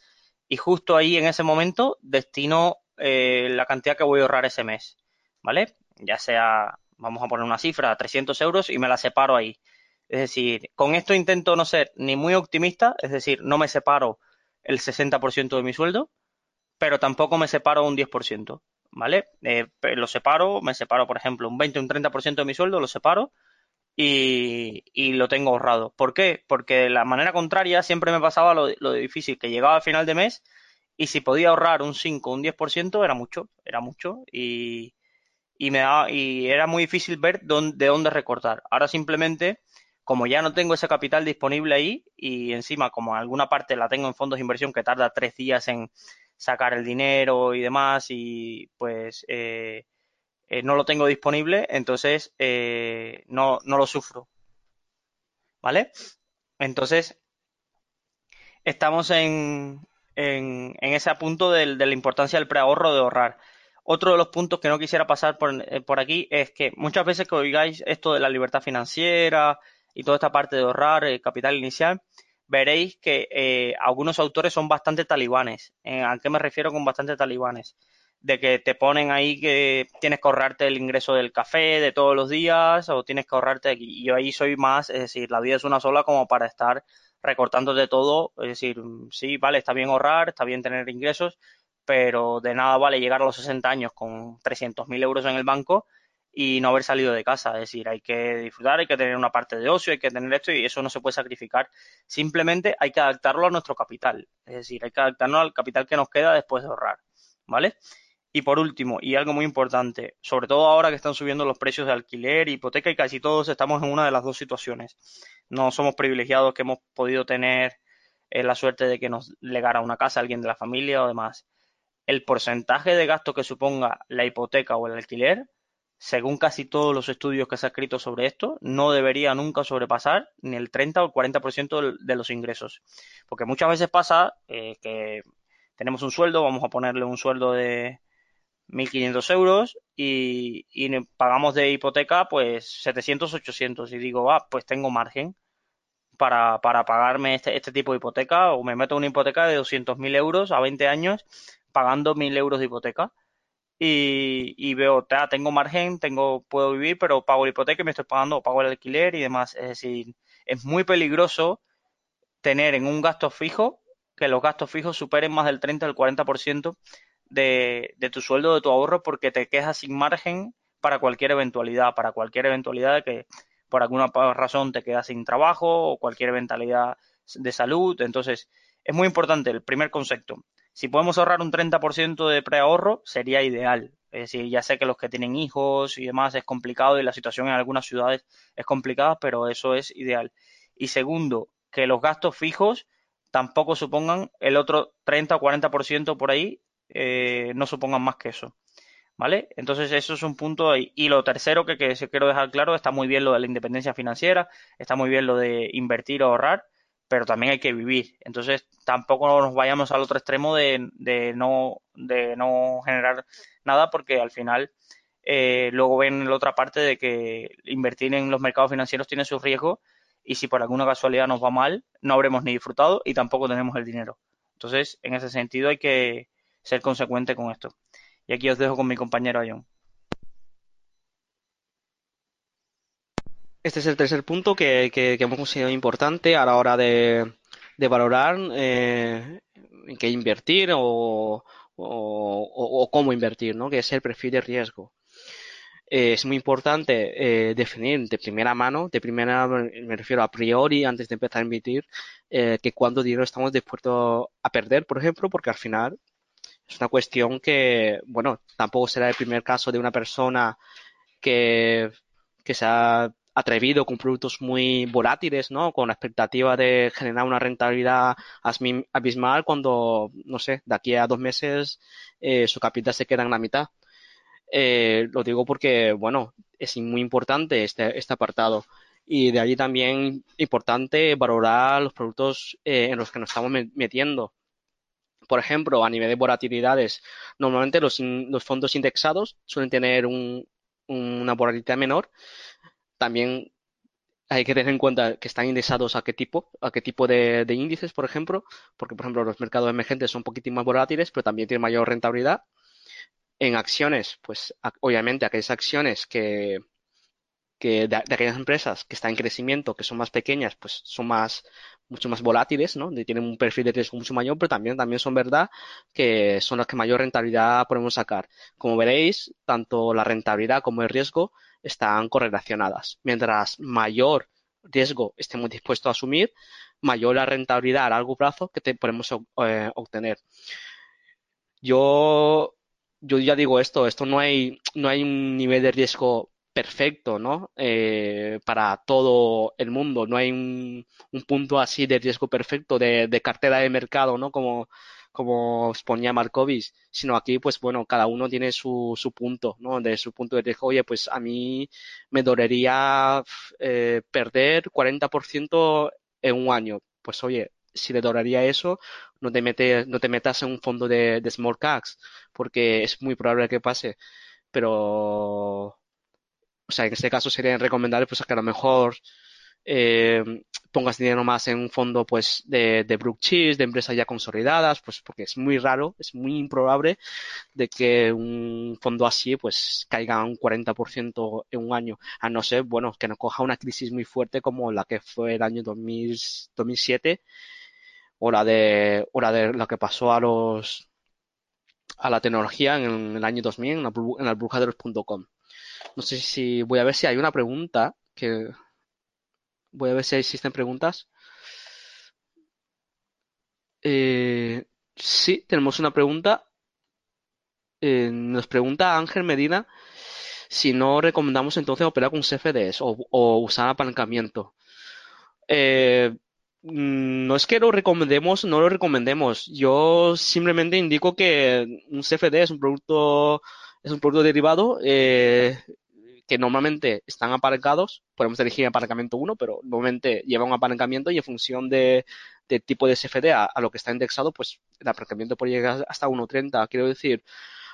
A: y justo ahí en ese momento destino la cantidad que voy a ahorrar ese mes, ¿vale? Ya sea, vamos a poner una cifra, 300 euros y me la separo ahí. Es decir, con esto intento no ser ni muy optimista, es decir, no me separo el 60% de mi sueldo, pero tampoco me separo un 10%, ¿vale? Eh, lo separo, me separo, por ejemplo, un 20 o un 30% de mi sueldo, lo separo y, y, lo tengo ahorrado. ¿Por qué? Porque de la manera contraria siempre me pasaba lo, difícil, que llegaba al final de mes y si podía ahorrar un 5 o un 10% era mucho, era mucho y, y, me daba, y era muy difícil ver dónde, de dónde recortar. Ahora simplemente como ya no tengo ese capital disponible ahí y encima como alguna parte la tengo en fondos de inversión que tarda tres días en sacar el dinero y demás y pues eh, eh, no lo tengo disponible, entonces eh, no, no lo sufro. ¿Vale? Entonces, estamos en, en, en ese punto de, de la importancia del preahorro de ahorrar. Otro de los puntos que no quisiera pasar por, por aquí es que muchas veces que oigáis esto de la libertad financiera, y toda esta parte de ahorrar eh, capital inicial, veréis que eh, algunos autores son bastante talibanes. Eh, ¿A qué me refiero con bastante talibanes? De que te ponen ahí que tienes que ahorrarte el ingreso del café de todos los días o tienes que ahorrarte aquí. Yo ahí soy más, es decir, la vida es una sola como para estar recortando de todo. Es decir, sí, vale, está bien ahorrar, está bien tener ingresos, pero de nada vale llegar a los 60 años con 300.000 euros en el banco y no haber salido de casa. Es decir, hay que disfrutar, hay que tener una parte de ocio, hay que tener esto y eso no se puede sacrificar. Simplemente hay que adaptarlo a nuestro capital. Es decir, hay que adaptarnos al capital que nos queda después de ahorrar. ¿Vale? Y por último, y algo muy importante, sobre todo ahora que están subiendo los precios de alquiler, hipoteca y casi todos estamos en una de las dos situaciones. No somos privilegiados que hemos podido tener eh, la suerte de que nos legara una casa alguien de la familia o demás. El porcentaje de gasto que suponga la hipoteca o el alquiler según casi todos los estudios que se han escrito sobre esto, no debería nunca sobrepasar ni el 30 o el 40% de los ingresos. Porque muchas veces pasa eh, que tenemos un sueldo, vamos a ponerle un sueldo de 1.500 euros y, pagamos de hipoteca pues 700, 800 y digo, ah, pues tengo margen para, para pagarme este, este tipo de hipoteca o me meto una hipoteca de 200.000 euros a 20 años pagando 1.000 euros de hipoteca y, veo, tengo margen, tengo, puedo vivir, pero pago la hipoteca y me estoy pagando, pago el alquiler y demás. Es decir, es muy peligroso tener en un gasto fijo que los gastos fijos superen más del 30 al 40% de, de tu sueldo, de tu ahorro, porque te quejas sin margen para cualquier eventualidad, para cualquier eventualidad de que por alguna razón te quedas sin trabajo o cualquier eventualidad de salud. Entonces, es muy importante el primer concepto. Si podemos ahorrar un 30% de preahorro, sería ideal. Es decir, ya sé que los que tienen hijos y demás es complicado y la situación en algunas ciudades es complicada, pero eso es ideal. Y segundo, que los gastos fijos tampoco supongan el otro 30 o 40% por ahí, eh, no supongan más que eso. ¿Vale? Entonces eso es un punto ahí. Y lo tercero que, que quiero dejar claro, está muy bien lo de la independencia financiera, está muy bien lo de invertir o ahorrar, pero también hay que vivir. Entonces tampoco nos vayamos al otro extremo de, de no, de no generar nada porque al final eh, luego ven la otra parte de que invertir en los mercados financieros tiene sus riesgos y si por alguna casualidad nos va mal, no habremos ni disfrutado y tampoco tenemos el dinero. Entonces, en ese sentido hay que ser consecuente con esto. Y aquí os dejo con mi compañero Ayón.
B: Este es el tercer punto que, hemos considerado importante a la hora de, valorar eh, en qué invertir o, cómo invertir, ¿no? que es el perfil de riesgo. Eh, es muy importante eh, definir de primera mano, de primera me refiero a priori, antes de empezar a invertir, que cuánto dinero estamos dispuestos a perder, por ejemplo, porque al final es una cuestión que, bueno, tampoco será el primer caso de una persona que, que se ha atrevido con productos muy volátiles, ¿no? Con la expectativa de generar una rentabilidad abismal cuando, no sé, de aquí a dos meses eh, su capital se queda en la mitad. Eh, lo digo porque, bueno, es muy importante este, este apartado. Y de allí también importante valorar los productos eh, en los que nos estamos metiendo. Por ejemplo, a nivel de volatilidades, normalmente los, fondos indexados suelen tener una volatilidad menor. También hay que tener en cuenta que están indexados a qué tipo, a qué tipo de, índices, por ejemplo, porque, por ejemplo, los mercados emergentes son un poquitín más volátiles, pero también tienen mayor rentabilidad. En acciones, pues obviamente aquellas acciones que, que de, aquellas empresas que están en crecimiento, que son más pequeñas, pues son más, mucho más volátiles, ¿no? Tienen un perfil de riesgo mucho mayor, pero también, también son verdad que son las que mayor rentabilidad podemos sacar. Como veréis, tanto la rentabilidad como el riesgo están correlacionadas. Mientras mayor riesgo estemos dispuestos a asumir, mayor la rentabilidad a largo plazo que te podemos eh, obtener. Yo, yo ya digo esto, esto no hay, no hay un nivel de riesgo perfecto, ¿no? Eh, para todo el mundo. No hay un, punto así de riesgo perfecto de, cartera de mercado, ¿no? Como, como exponía Markovic, sino aquí, pues bueno, cada uno tiene su, su punto, ¿no? De su punto de riesgo, oye, pues a mí me dolería eh, perder 40% en un año. Pues oye, si le dolería eso, no te, metes, no te metas en un fondo de, de small caps, porque es muy probable que pase. Pero o sea, en este caso sería recomendable pues que a lo mejor eh, pongas dinero más en un fondo pues de, de Brook Cheese, de empresas ya consolidadas, pues porque es muy raro, es muy improbable de que un fondo así pues caiga un 40% en un año, a no ser, bueno, que nos coja una crisis muy fuerte como la que fue el año 2007 o la de, o la de lo que pasó a los a la tecnología en el año 2000 en la, en la burbuja de los.com. No sé si voy a ver si hay una pregunta que voy a ver si existen preguntas. Eh, sí, tenemos una pregunta. Eh, nos pregunta Ángel Medina si no recomendamos entonces operar con CFDs o, usar apalancamiento. Eh, no es que lo recomendemos, no lo recomendemos. Yo simplemente indico que un CFD es un producto es un producto derivado eh, que normalmente están apalancados. Podemos elegir aparcamiento 1, pero normalmente lleva un apalancamiento y en función de, tipo de SFD a, lo que está indexado, pues el aparcamiento puede llegar hasta 1.30. Quiero decir,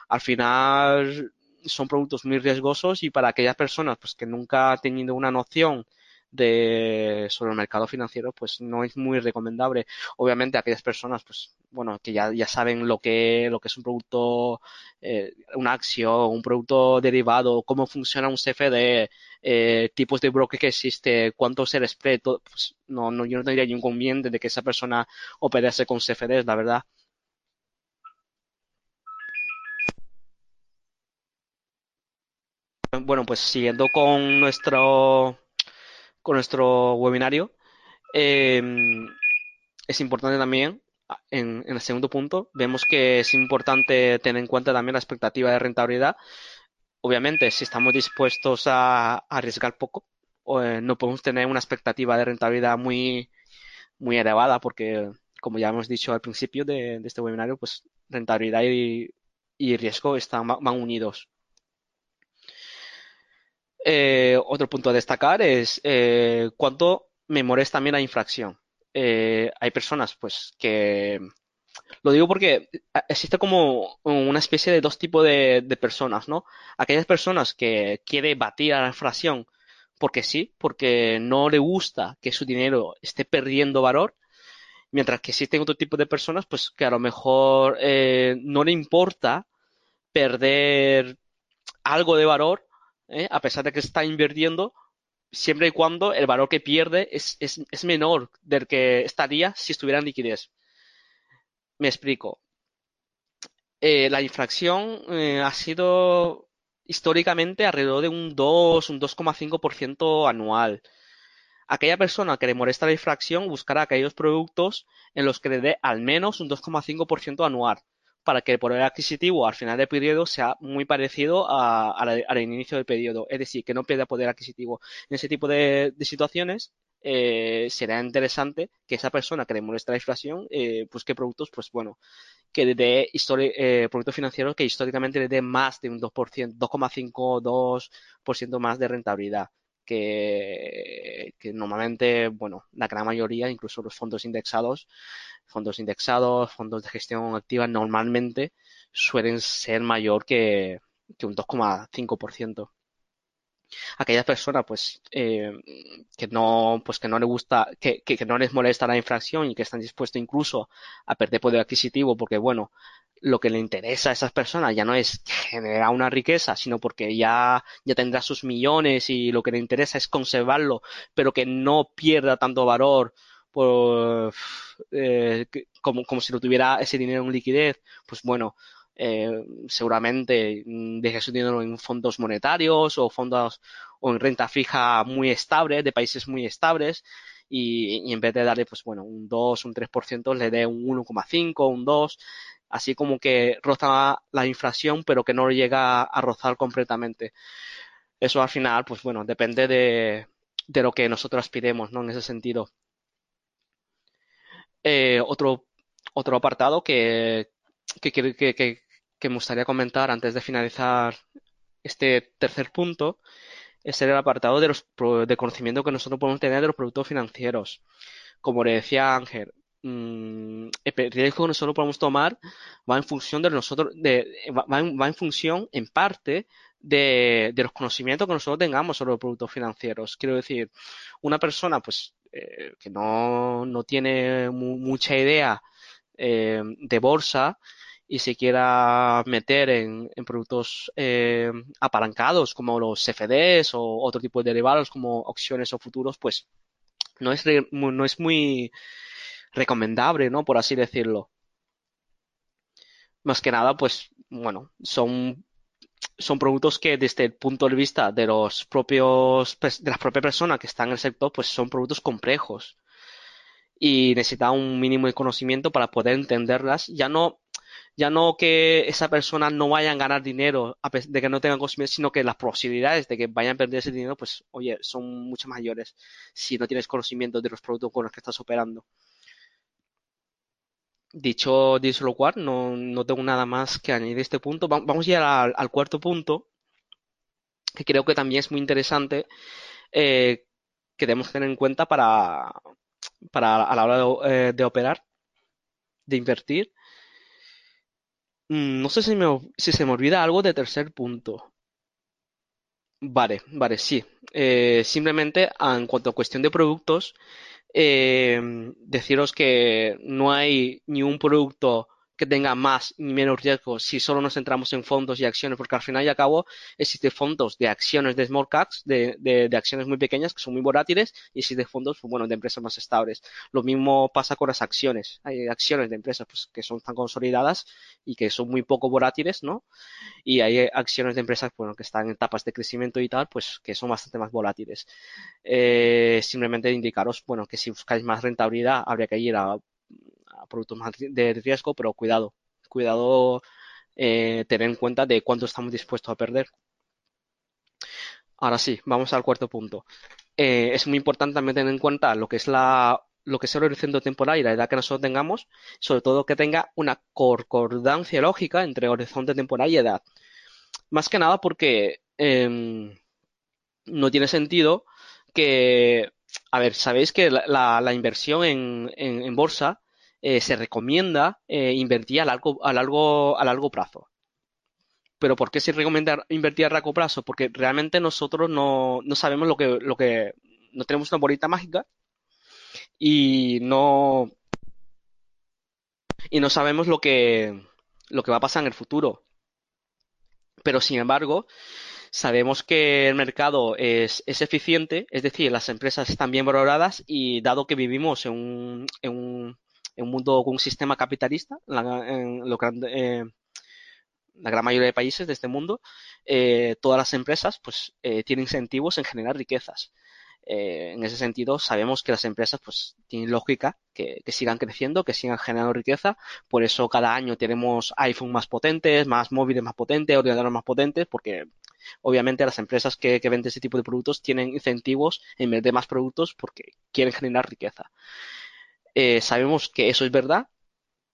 B: al final son productos muy riesgosos y para aquellas personas pues, que nunca han tenido una noción de sobre el mercado financiero pues no es muy recomendable. Obviamente aquellas personas pues bueno que ya, ya saben lo que lo que es un producto eh, una acción un producto derivado cómo funciona un CFD eh, tipos de broker que existe cuánto es el spread pues no, no yo no tendría ningún conveniente de que esa persona operase con CFDs la verdad. Bueno, pues siguiendo con nuestro con nuestro webinario, em, es importante también, en, el segundo punto, vemos que es importante tener en cuenta también la expectativa de rentabilidad. Obviamente, si estamos dispuestos a, arriesgar poco, eh, no podemos tener una expectativa de rentabilidad muy, muy elevada, porque, como ya hemos dicho al principio de, este webinario, pues rentabilidad y, riesgo están, van unidos. Eh, otro punto a destacar es eh, cuánto me molesta también la infracción. Eh, hay personas, pues, que... Lo digo porque existe como una especie de dos tipos de, personas, ¿no? Aquellas personas que quiere batir a la infracción porque sí, porque no le gusta que su dinero esté perdiendo valor, mientras que existen otro tipo de personas, pues, que a lo mejor no le importa perder algo de valor ¿eh? a pesar de que está invirtiendo, siempre y cuando el valor que pierde es, menor del que estaría si estuviera en liquidez. Me explico. Eh, la infracción eh, ha sido históricamente alrededor de un 2, un 2,5% anual. Aquella persona que le molesta la infracción buscará aquellos productos en los que le dé al menos un 2,5% anual para que el poder adquisitivo al final del periodo sea muy parecido al inicio del periodo, es decir, que no pierda poder adquisitivo. En ese tipo de, situaciones eh, será interesante que esa persona que le molesta la inflación eh, busque productos, pues bueno, que le dé eh, productos financieros que históricamente le dé más de un 2%, 2,5, 2% más de rentabilidad. Que, que normalmente, bueno, la gran mayoría, incluso los fondos indexados, fondos indexados, fondos de gestión activa, normalmente suelen ser mayor que, un 2,5%. Aquellas personas, pues, eh, que no, pues que no les gusta, que, que, no les molesta la infracción y que están dispuestos incluso a perder poder adquisitivo, porque bueno, lo que le interesa a esas personas ya no es generar una riqueza, sino porque ya, ya tendrá sus millones y lo que le interesa es conservarlo, pero que no pierda tanto valor pues, eh, como, como si lo tuviera ese dinero en liquidez, pues bueno, eh, seguramente mm, deje su dinero en fondos monetarios o fondos o en renta fija muy estable, de países muy estables, y, en vez de darle, pues bueno, un 2, un 3%, le dé un 1,5, un 2, así como que roza la inflación, pero que no llega a rozar completamente. Eso al final, pues bueno, depende de, de lo que nosotros aspiremos, ¿no? En ese sentido. Eh, otro, otro apartado que, que, que, que, me gustaría comentar antes de finalizar este tercer punto es el apartado de los de conocimiento que nosotros podemos tener de los productos financieros. Como le decía Ángel, mmm, el riesgo que nosotros podemos tomar va en función de nosotros, va, en, va en función en parte de, de, los conocimientos que nosotros tengamos sobre los productos financieros. Quiero decir, una persona pues eh, que no, no tiene mucha idea eh, de bolsa y se quiera meter en, productos eh, apalancados como los CFDs o otro tipo de derivados como opciones o futuros, pues no es, no es muy recomendable, ¿no? Por así decirlo. Más que nada, pues, bueno, son son productos que desde el punto de vista de los propios de las propias personas que están en el sector, pues son productos complejos y necesita un mínimo de conocimiento para poder entenderlas. Ya no ya no que esa persona no vaya a ganar dinero de que no tengan conocimiento, sino que las posibilidades de que vayan a perder ese dinero, pues, oye, son mucho mayores si no tienes conocimiento de los productos con los que estás operando. Dicho, dicho lo cual, no, no tengo nada más que añadir a este punto. Vamos ya al, al cuarto punto, que creo que también es muy interesante, eh, que debemos tener en cuenta para, para a la hora de, eh, operar, de invertir. Mm, no sé si, me, si se me olvida algo de tercer punto. Vale, vale, sí. Eh, simplemente en cuanto a cuestión de productos, eh, deciros que no hay ni un producto que tenga más ni menos riesgo si solo nos centramos en fondos y acciones, porque al final y al cabo existen fondos de acciones de small caps, de, de, acciones muy pequeñas que son muy volátiles, y existen fondos, pues, bueno, de empresas más estables. Lo mismo pasa con las acciones. Hay acciones de empresas pues, que son tan consolidadas y que son muy poco volátiles, ¿no? Y hay acciones de empresas, bueno, que están en etapas de crecimiento y tal, pues que son bastante más volátiles. Eh, simplemente indicaros, bueno, que si buscáis más rentabilidad, habría que ir a productos más de riesgo, pero cuidado, cuidado eh, tener en cuenta de cuánto estamos dispuestos a perder. Ahora sí, vamos al cuarto punto. Eh, es muy importante también tener en cuenta lo que es la lo que es el horizonte temporal y la edad que nosotros tengamos, sobre todo que tenga una concordancia lógica entre horizonte temporal y edad. Más que nada porque em, no tiene sentido que, a ver, sabéis que la, inversión en, bolsa eh, se recomienda eh, invertir a largo, a largo, a largo plazo. Pero ¿por qué se recomienda invertir a largo plazo? Porque realmente nosotros no, no sabemos lo que, lo que, no tenemos una bolita mágica y no, y no sabemos lo que, lo que va a pasar en el futuro. Pero sin embargo, sabemos que el mercado es, es, eficiente, es decir, las empresas están bien valoradas y dado que vivimos en un, en un, en un mundo con un sistema capitalista, en lo eh, la gran mayoría de países de este mundo, eh, todas las empresas pues eh, tienen incentivos en generar riquezas. en ese sentido, sabemos que las empresas pues tienen lógica que, sigan creciendo, que sigan generando riqueza. Por eso cada año tenemos iPhone más potentes, más móviles más potentes, ordenadores más potentes, porque obviamente las empresas que, que venden ese tipo de productos tienen incentivos en vez de más productos porque quieren generar riqueza. Eh, sabemos que eso es verdad,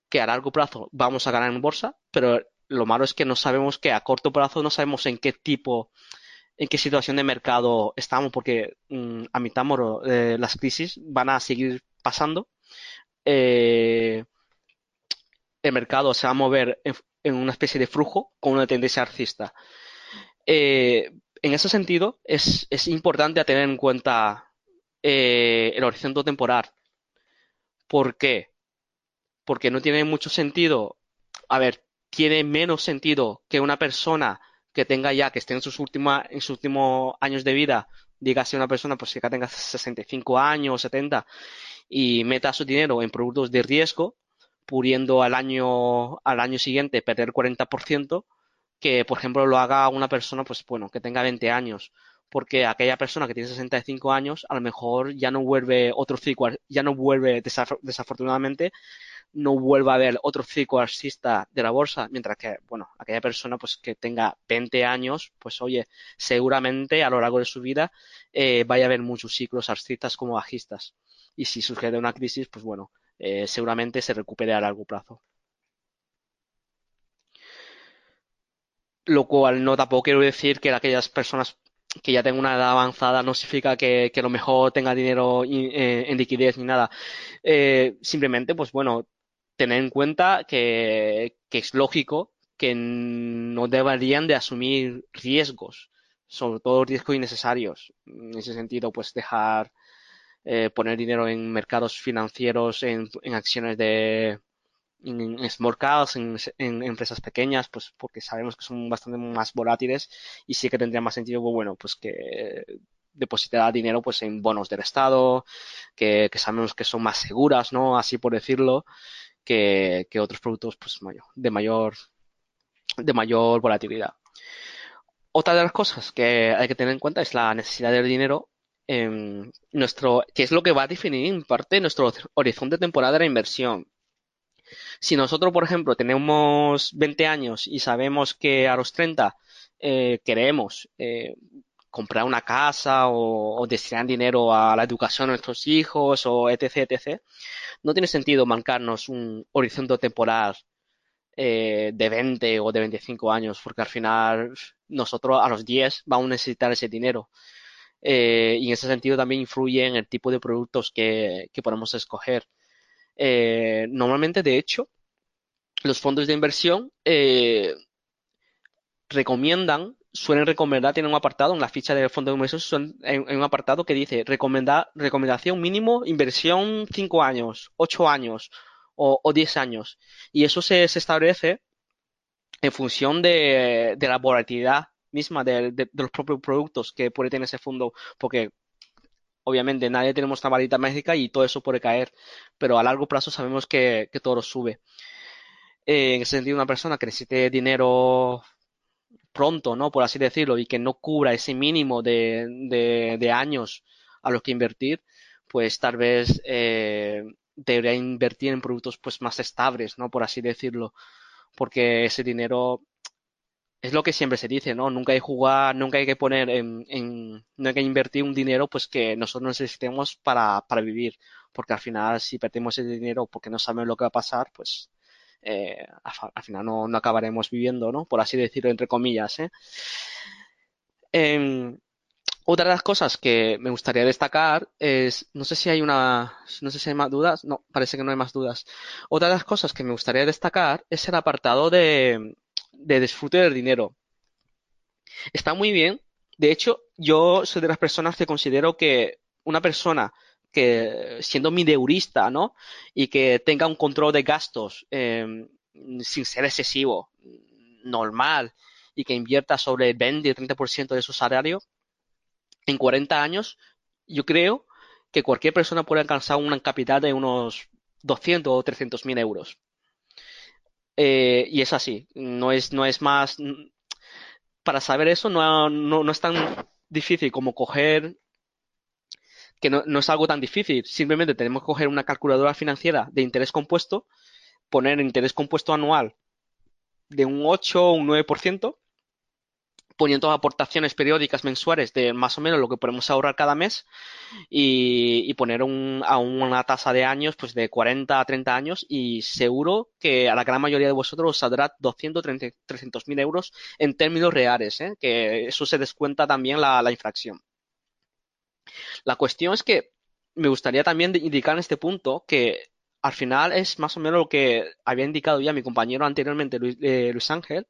B: que a largo plazo vamos a ganar en bolsa, pero lo malo es que no sabemos que a corto plazo no sabemos en qué tipo, en qué situación de mercado estamos, porque mm, a mitad moro eh, las crisis van a seguir pasando. Eh, el mercado se va a mover en, una especie de flujo con una tendencia alcista. en ese sentido, es, es importante tener en cuenta el horizonte temporal ¿Por qué? Porque no tiene mucho sentido. A ver, tiene menos sentido que una persona que tenga ya, que esté en sus, últimos en sus últimos años de vida, dígase una persona pues que tenga 65 años, 70, y meta su dinero en productos de riesgo, pudiendo al año, al año siguiente perder 40%, que por ejemplo lo haga una persona, pues bueno, que tenga 20 años porque aquella persona que tiene 65 años a lo mejor ya no vuelve otro ciclo, ya no vuelve, desafortunadamente, no vuelva a haber otro ciclo alcista de la bolsa, mientras que, bueno, aquella persona pues que tenga 20 años, pues oye, seguramente a lo largo de su vida eh, vaya a haber muchos ciclos alcistas como bajistas. Y si surge una crisis, pues bueno, eh, seguramente se recupere a largo plazo. Lo cual no tampoco quiero decir que aquellas personas que ya tenga una edad avanzada no significa que, que a lo mejor tenga dinero eh, en liquidez ni nada. Eh, simplemente, pues bueno, tener en cuenta que, que es lógico que no deberían de asumir riesgos, sobre todo riesgos innecesarios. En ese sentido, pues dejar eh, poner dinero en mercados financieros, en, en acciones de, en small caps, en, empresas pequeñas, pues porque sabemos que son bastante más volátiles y sí que tendría más sentido, pues, bueno, pues que depositar dinero pues en bonos del Estado, que, sabemos que son más seguras, ¿no? Así por decirlo, que, otros productos pues mayor, de mayor de mayor volatilidad. Otra de las cosas que hay que tener en cuenta es la necesidad del dinero en nuestro, que es lo que va a definir en parte nuestro horizonte de temporada de la inversión. Si nosotros, por ejemplo, tenemos 20 años y sabemos que a los 30 eh, queremos eh, comprar una casa o, destinar dinero a la educación de nuestros hijos o etc, etc, no tiene sentido marcarnos un horizonte temporal eh, de 20 o de 25 años, porque al final nosotros a los 10 vamos a necesitar ese dinero. y en ese sentido también influye en el tipo de productos que, que podemos escoger. Eh, normalmente, de hecho, los fondos de inversión eh, recomiendan suelen recomendar, tienen un apartado en la ficha del fondo de inversión, en, un apartado que dice recomendar, recomendación mínimo, inversión 5 años, 8 años o, o 10 años. Y eso se, establece en función de, la volatilidad misma de, los propios productos que puede tener ese fondo, porque obviamente nadie tenemos una varita mágica y todo eso puede caer, pero a largo plazo sabemos que, todo sube. Eh, en ese sentido, una persona que necesite dinero pronto, ¿no? Por así decirlo, y que no cubra ese mínimo de años a los que invertir, pues tal vez eh, debería invertir en productos pues más estables, ¿no? Por así decirlo, porque ese dinero es lo que siempre se dice, ¿no? Nunca hay que jugar, nunca hay que poner en, en, no hay que invertir un dinero pues que nosotros necesitemos para, para vivir, porque al final si perdemos ese dinero porque no sabemos lo que va a pasar, pues eh, al final no, no, acabaremos viviendo, ¿no? Por así decirlo, entre comillas, ¿eh? Eh, otra de las cosas que me gustaría destacar es, no sé si hay una, no sé si hay más dudas, no, parece que no hay más dudas. Otra de las cosas que me gustaría destacar es el apartado de, de disfrute del dinero. Está muy bien. De hecho, yo soy de las personas que considero que una persona que siendo mideurista, ¿no? Y que tenga un control de gastos eh, sin ser excesivo, normal, y que invierta sobre el 20 o 30% de su salario, en 40 años, yo creo que cualquier persona puede alcanzar una capital de unos 200 o 300 mil euros. Eh, y es así, no es, no es más... Para saber eso no, no, no es tan difícil como coger que no, no, es algo tan difícil. Simplemente tenemos que coger una calculadora financiera de interés compuesto, poner interés compuesto anual de un 8 o un 9%, poniendo aportaciones periódicas mensuales de más o menos lo que podemos ahorrar cada mes y, poner a una tasa de años pues de 40 a 30 años y seguro que a la gran mayoría de vosotros os saldrá 200, 300 mil euros en términos reales, ¿eh? que eso se descuenta también la, la infracción. La cuestión es que me gustaría también indicar en este punto que al final es más o menos lo que había indicado ya mi compañero anteriormente, Luis, eh, Luis Ángel,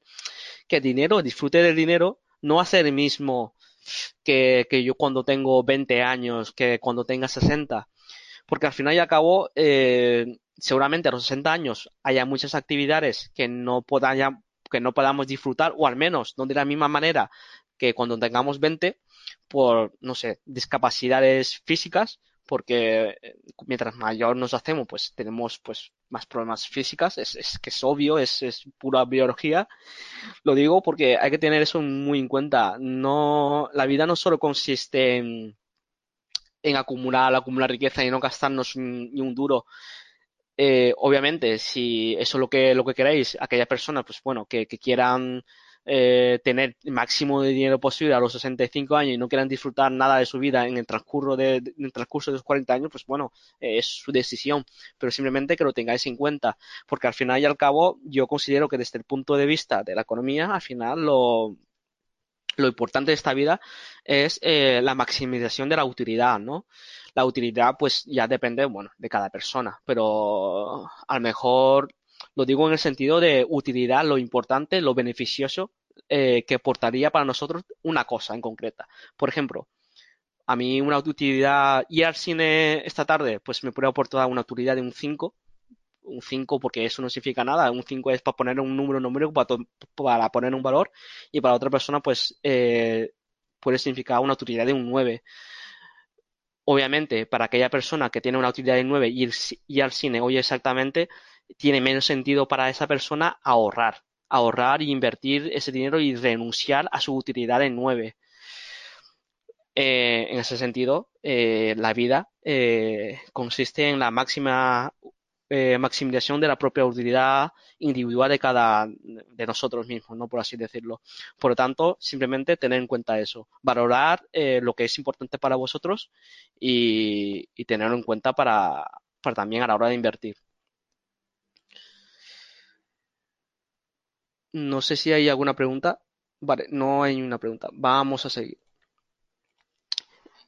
B: que dinero, disfrute del dinero, no ser el mismo que, yo cuando tengo 20 años, que cuando tenga 60. Porque al final y al cabo, eh, seguramente a los 60 años haya muchas actividades que no, que no podamos disfrutar, o al menos no de la misma manera que cuando tengamos 20, por, no sé, discapacidades físicas, porque eh, mientras mayor nos hacemos, pues tenemos pues más problemas físicas, es, es que es obvio, es, es, pura biología. Lo digo porque hay que tener eso muy en cuenta. No, la vida no solo consiste en, acumular, acumular riqueza y no gastarnos ni un duro. Eh, obviamente, si eso es lo que, lo que queréis, aquellas personas, pues bueno, que quieran eh, tener el máximo de dinero posible a los 65 años y no quieran disfrutar nada de su vida en el transcurso de, el transcurso de los 40 años, pues bueno, eh, es su decisión, pero simplemente que lo tengáis en cuenta, porque al final y al cabo yo considero que desde el punto de vista de la economía, al final lo, lo importante de esta vida es eh, la maximización de la utilidad, ¿no? La utilidad, pues ya depende, bueno, de cada persona, pero a lo mejor lo digo en el sentido de utilidad, lo importante, lo beneficioso eh, que aportaría para nosotros una cosa en concreta. Por ejemplo, a mí una utilidad, ir al cine esta tarde, pues me puede aportar una utilidad de un 5, un 5 porque eso no significa nada, un 5 es para poner un número numérico, para, para, poner un valor, y para otra persona pues eh, puede significar una utilidad de un 9. Obviamente, para aquella persona que tiene una utilidad de 9 y ir, ir al cine hoy exactamente, tiene menos sentido para esa persona ahorrar, ahorrar y invertir ese dinero y renunciar a su utilidad en 9. Eh, en ese sentido, eh, la vida eh, consiste en la máxima maximización de la propia utilidad individual de cada de nosotros mismos, no por así decirlo. Por lo tanto, simplemente tener en cuenta eso, valorar lo que es importante para vosotros y, y tenerlo en cuenta para, para también a la hora de invertir. No sé si hay alguna pregunta. Vale, no hay una pregunta. Vamos a seguir.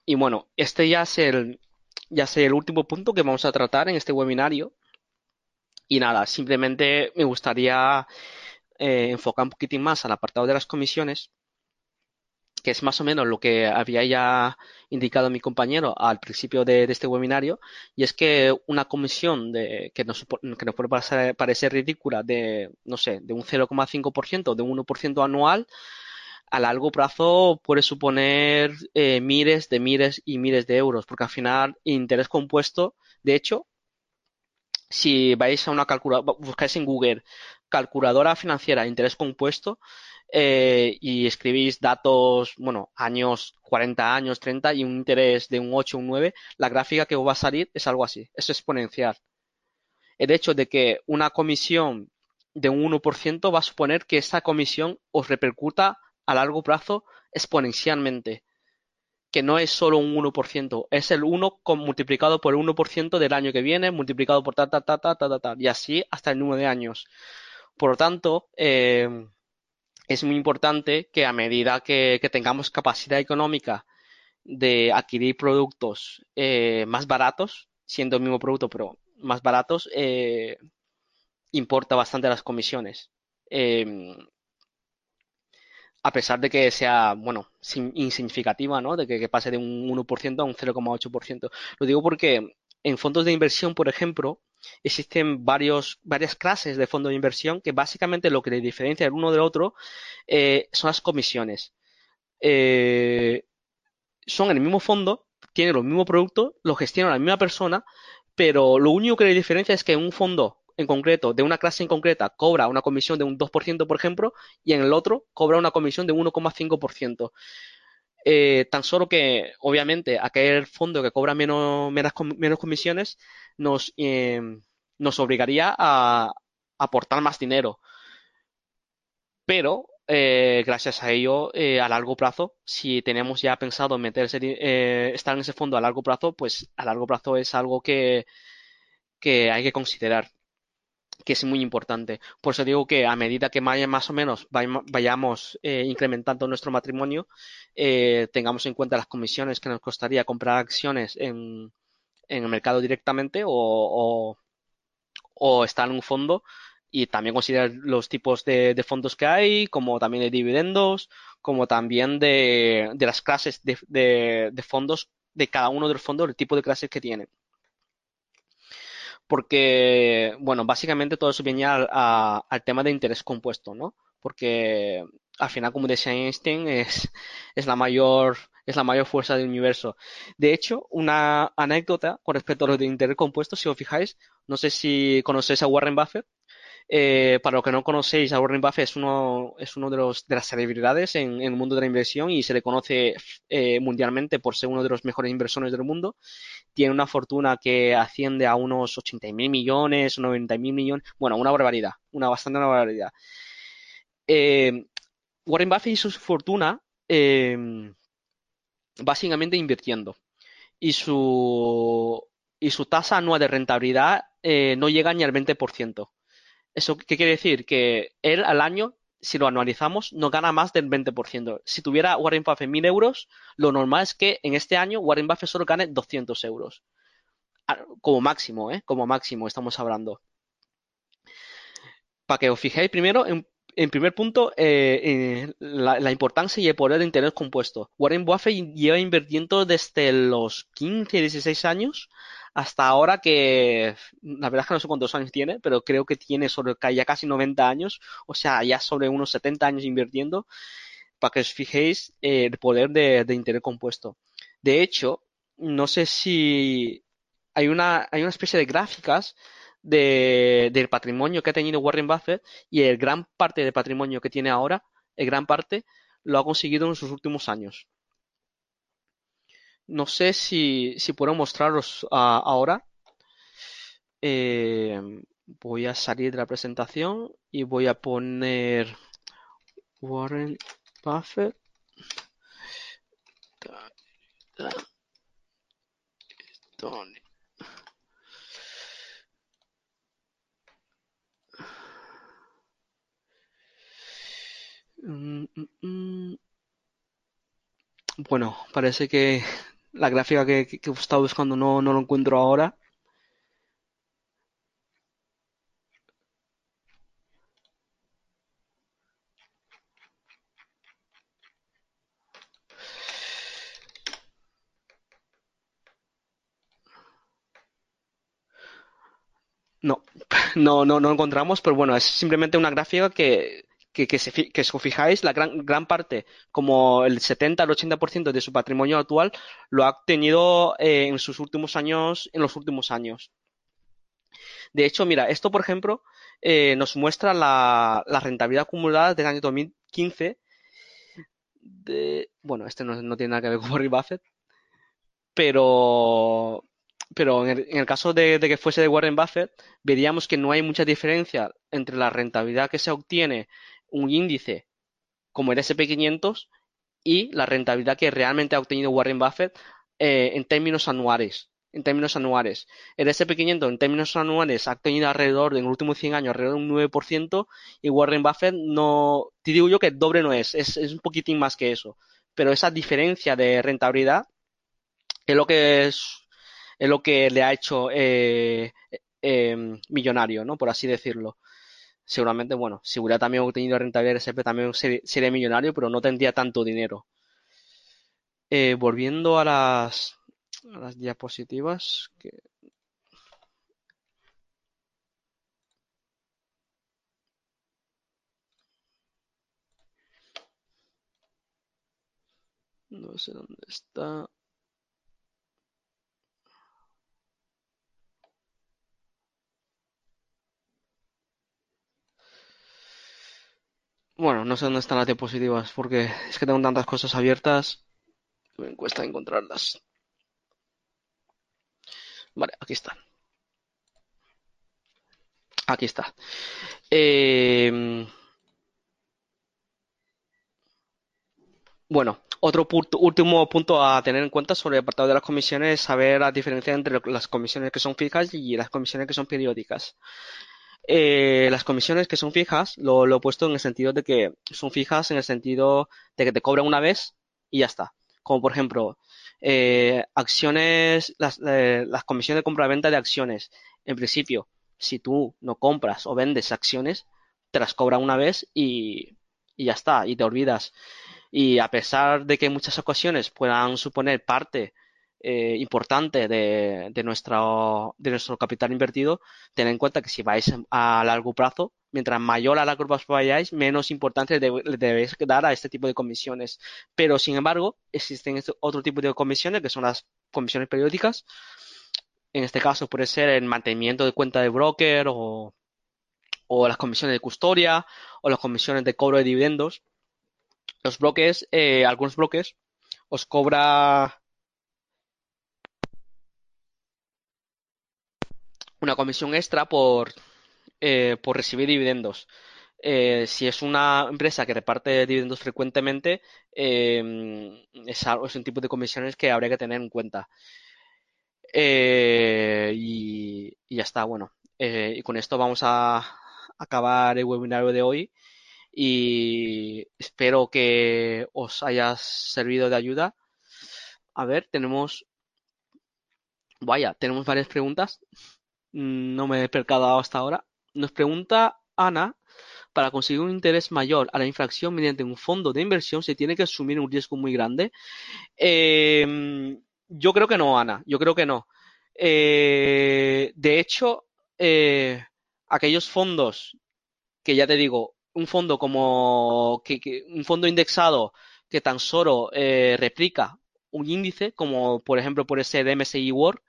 B: Y bueno, este ya es el, ya es el último punto que vamos a tratar en este webinario. Y nada, simplemente me gustaría eh, enfocar un poquitín más al apartado de las comisiones. Que es más o menos lo que había ya indicado mi compañero al principio de, este webinario, y es que una comisión de, que, nos, que nos puede parecer, ridícula de, no sé, de un 0,5%, de un 1% anual, a largo plazo puede suponer eh, miles de miles y miles de euros, porque al final interés compuesto, de hecho, si vais a una calculadora, buscáis en Google calculadora financiera interés compuesto, eh, y escribís datos, bueno, años, 40 años, 30 y un interés de un 8, un 9, la gráfica que os va a salir es algo así, es exponencial. El hecho de que una comisión de un 1% va a suponer que esa comisión os repercuta a largo plazo exponencialmente, que no es solo un 1%, es el 1 multiplicado por el 1% del año que viene, multiplicado por ta, ta, ta, ta, ta, ta, ta, y así hasta el número de años. Por lo tanto, eh, es muy importante que a medida que, tengamos capacidad económica de adquirir productos eh, más baratos, siendo el mismo producto pero más baratos, eh, importa bastante las comisiones. Em, a pesar de que sea, bueno, insignificativa, ¿no? De que, que pase de un 1% a un 0,8%. Lo digo porque en fondos de inversión, por ejemplo, existen varios, varias clases de fondos de inversión que básicamente lo que le diferencia el uno del otro eh, son las comisiones. Eh, son el mismo fondo, tienen los mismos productos, lo gestiona la misma persona, pero lo único que le diferencia es que un fondo en concreto, de una clase en concreta, cobra una comisión de un 2%, por ejemplo, y en el otro cobra una comisión de un 1,5%. Eh, tan solo que, obviamente, aquel fondo que cobra menos, menos, comisiones nos, em, nos obligaría a aportar más dinero. Pero, eh, gracias a ello, eh, a largo plazo, si tenemos ya pensado meterse, estar en ese fondo a largo plazo, pues a largo plazo es algo que, que hay que considerar que es muy importante. Por eso digo que a medida que más o menos vayamos eh, incrementando nuestro matrimonio, eh, tengamos en cuenta las comisiones que nos costaría comprar acciones en, el mercado directamente o, o, estar en un fondo y también considerar los tipos de, fondos que hay, como también de dividendos, como también de, las clases de, de fondos, de cada uno de los fondos, el tipo de clases que tienen porque, bueno, básicamente todo eso viene al, tema de interés compuesto, ¿no? Porque al final, como decía Einstein, es, es, la mayor, es la mayor fuerza del universo. De hecho, una anécdota con respecto a lo de interés compuesto, si os fijáis, no sé si conocéis a Warren Buffett, eh, para los que no conocéis, Warren Buffett es uno, es uno de, los, de las celebridades en, el mundo de la inversión y se le conoce eh, mundialmente por ser uno de los mejores inversores del mundo. Tiene una fortuna que asciende a unos 80 mil millones, 90 mil millones, bueno, una barbaridad, una bastante barbaridad. Eh, Warren Buffett hizo su fortuna básicamente invirtiendo y su, y su tasa anual de rentabilidad no llega ni al 20%. ¿Eso qué quiere decir? Que él al año, si lo anualizamos, no gana más del 20%. Si tuviera Warren Buffett 1000 euros, lo normal es que en este año Warren Buffett solo gane 200 euros. Ah, como máximo, ¿eh? Como máximo estamos hablando. Para que os fijéis primero, en, primer punto, eh, la, importancia y el poder de interés compuesto. Warren Buffett lleva invirtiendo desde los 15, 16 años hasta ahora que la verdad es que no sé cuántos años tiene, pero creo que tiene sobre ya casi 90 años, o sea, ya sobre unos 70 años invirtiendo, para que os fijéis eh, el poder de, interés compuesto. De hecho, no sé si hay una, hay una especie de gráficas de, del patrimonio que ha tenido Warren Buffett y el gran parte del patrimonio que tiene ahora, el gran parte, lo ha conseguido en sus últimos años. No sé si, si puedo mostraros ah, ahora. Eh, voy a salir de la presentación y voy a poner Warren Buffett. Mm, mm, mm. Bueno, parece que la gráfica que, que, que estaba buscando no, no lo encuentro ahora. No, no, no, no encontramos, pero bueno, es simplemente una gráfica que que, que, se, que si os fijáis, la gran, gran parte, como el 70 al 80% de su patrimonio actual, lo ha obtenido eh, en sus últimos años, en los últimos años. De hecho, mira, esto, por ejemplo, eh, nos muestra la, rentabilidad acumulada desde el año 2015 de, bueno, este no, no tiene nada que ver con Warren Buffett, pero, pero en el, en el caso de, de, que fuese de Warren Buffett, veríamos que no hay mucha diferencia entre la rentabilidad que se obtiene un índice como el SP500 y la rentabilidad que realmente ha obtenido Warren Buffett eh, en términos anuales. En términos anuales. El SP500 en términos anuales ha obtenido alrededor, en los últimos 100 años, alrededor de un 9% y Warren Buffett no, te digo yo que el doble no es, es, es un poquitín más que eso. Pero esa diferencia de rentabilidad es lo que es, es lo que le ha hecho eh, eh, millonario, ¿no? Por así decirlo. Seguramente, bueno, si hubiera también obtenido rentabilidad SP también sería, sería millonario, pero no tendría tanto dinero. Eh, volviendo a las, a las diapositivas, que No sé dónde está. Bueno, no sé dónde están las diapositivas porque es que tengo tantas cosas abiertas que me cuesta encontrarlas. Vale, aquí están. Aquí está. Eh... Bueno, otro punto, último punto a tener en cuenta sobre el apartado de las comisiones es saber la diferencia entre las comisiones que son fijas y las comisiones que son periódicas. Eh, las comisiones que son fijas, lo, he puesto en el sentido de que son fijas en el sentido de que te cobran una vez y ya está. Como por ejemplo, eh, acciones, las, eh, las comisiones de compra-venta de acciones. En principio, si tú no compras o vendes acciones, te las cobran una vez y, y ya está, y te olvidas. Y a pesar de que en muchas ocasiones puedan suponer parte eh, importante de, de, nuestro, de nuestro capital invertido, ten en cuenta que si vais a largo plazo, mientras mayor a largo plazo vayáis, menos importancia le debéis dar a este tipo de comisiones. Pero, sin embargo, existen este otro tipo de comisiones que son las comisiones periódicas. En este caso puede ser el mantenimiento de cuenta de broker o, o las comisiones de custodia o las comisiones de cobro de dividendos. Los bloques, eh, algunos bloques, os cobra una comisión extra por, eh, por recibir dividendos. Eh, si es una empresa que reparte dividendos frecuentemente, eh, es, es, un tipo de comisiones que habría que tener en cuenta. Eh, y, y, ya está, bueno. Y con esto vamos a acabar el webinario de hoy y espero que os haya servido de ayuda. A ver, tenemos... Vaya, tenemos varias preguntas no me he percatado hasta ahora. Nos pregunta Ana, para conseguir un interés mayor a la infracción mediante un fondo de inversión, ¿se tiene que asumir un riesgo muy grande? Eh, yo creo que no, Ana, yo creo que no. Eh, de hecho, eh, aquellos fondos que ya te digo, un fondo como que, que un fondo indexado que tan solo replica un índice, como por ejemplo por ese DMSI World,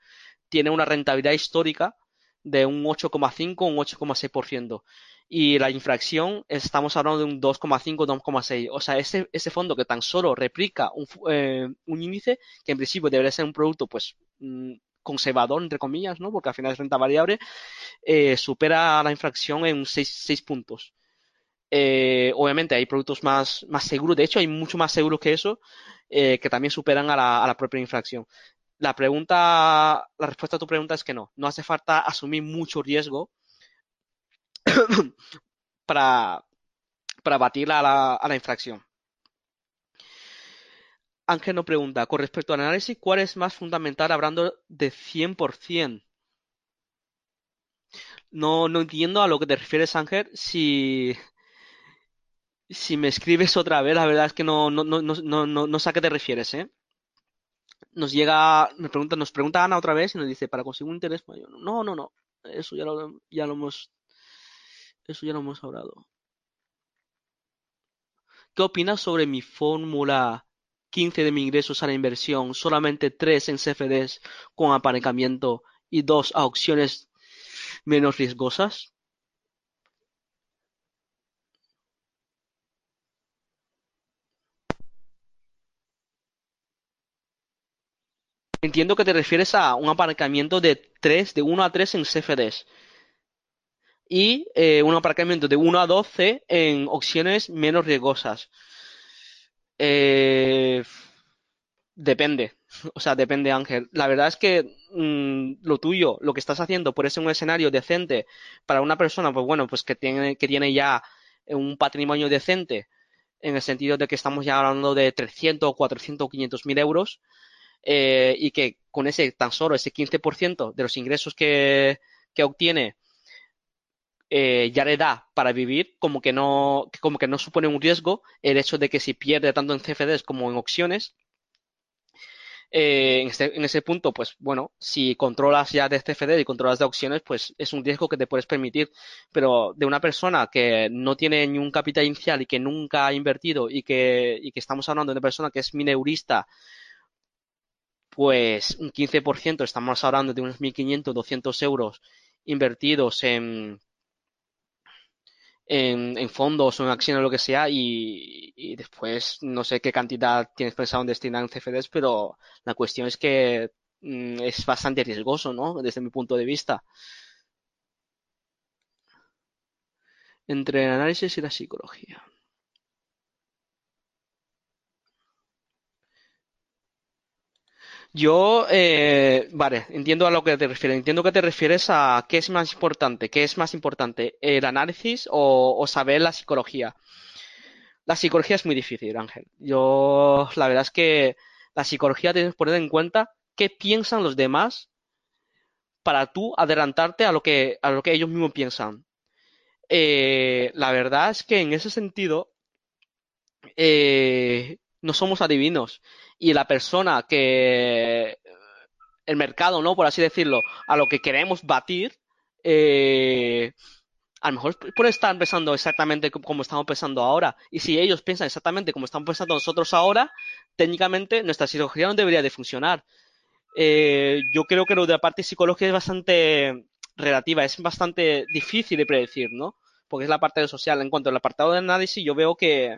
B: tiene una rentabilidad histórica de un 8,5 un 8,6%. Y la infracción, estamos hablando de un 2,5, 2,6. O sea, ese, ese fondo que tan solo replica un, eh, un índice, que en principio debería ser un producto, pues, mmm, conservador, entre comillas, ¿no? Porque al final es renta variable, eh, supera la infracción en 6, 6 puntos. Eh, obviamente hay productos más, más seguros, de hecho hay mucho más seguros que eso, que también superan a la, a la propia infracción la pregunta, la respuesta a tu pregunta es que no. No hace falta asumir mucho riesgo para, para batir a la, a la infracción. Ángel nos pregunta, con respecto al análisis, ¿cuál es más fundamental hablando de 100%? No, no entiendo a lo que te refieres, Ángel. Si, si me escribes otra vez, la verdad es que no, no, no, no, no, no sé a qué te refieres, ¿eh? Nos llega, nos pregunta, nos pregunta Ana otra vez y nos dice, para conseguir un interés mayor. No, no, no. Eso ya lo, ya lo hemos, eso ya lo hemos hablado. ¿Qué opinas sobre mi fórmula 15 de mi ingresos a la inversión, solamente 3 en CFDs con aparcamiento y 2 a opciones menos riesgosas? Entiendo que te refieres a un aparcamiento de 3, de 1 a 3 en CFDs y eh, un aparcamiento de 1 a 12 en opciones menos riesgosas. Eh, depende, o sea, depende Ángel. La verdad es que mm, lo tuyo, lo que estás haciendo, puede ser un escenario decente para una persona, pues bueno, pues que tiene, que tiene ya un patrimonio decente, en el sentido de que estamos ya hablando de 300, 400, 500 mil euros, eh, y que con ese tan solo ese 15% de los ingresos que, que obtiene eh, ya le da para vivir, como que no, como que no supone un riesgo el hecho de que si pierde tanto en CFDs como en opciones, eh, este, en, ese punto, pues bueno, si controlas ya de CFD y controlas de opciones, pues es un riesgo que te puedes permitir. Pero de una persona que no tiene ni un capital inicial y que nunca ha invertido y que, y que estamos hablando de una persona que es mineurista, pues un 15%, estamos hablando de unos 1.500, 200 euros invertidos en, en, fondos o en acciones o lo que sea y, después no sé qué cantidad tienes pensado en destinar en CFDs, pero la cuestión es que mm, es bastante riesgoso, ¿no? Desde mi punto de vista. Entre el análisis y la psicología. Yo, eh, vale, entiendo a lo que te refieres. Entiendo que te refieres a qué es más importante, qué es más importante, el análisis o, saber la psicología. La psicología es muy difícil, Ángel. Yo, la verdad es que la psicología tienes que poner en cuenta qué piensan los demás para tú adelantarte a lo que, a lo que ellos mismos piensan. Eh, la verdad es que en ese sentido, eh, no somos adivinos y la persona que el mercado, ¿no? Por así decirlo, a lo que queremos batir, eh, a lo mejor puede estar pensando exactamente como estamos pensando ahora. Y si ellos piensan exactamente como estamos pensando nosotros ahora, técnicamente nuestra psicología no debería de funcionar. Eh, yo creo que lo de la parte psicológica es bastante relativa, es bastante difícil de predecir, ¿no? Porque es la parte social. En cuanto al apartado de análisis, yo veo que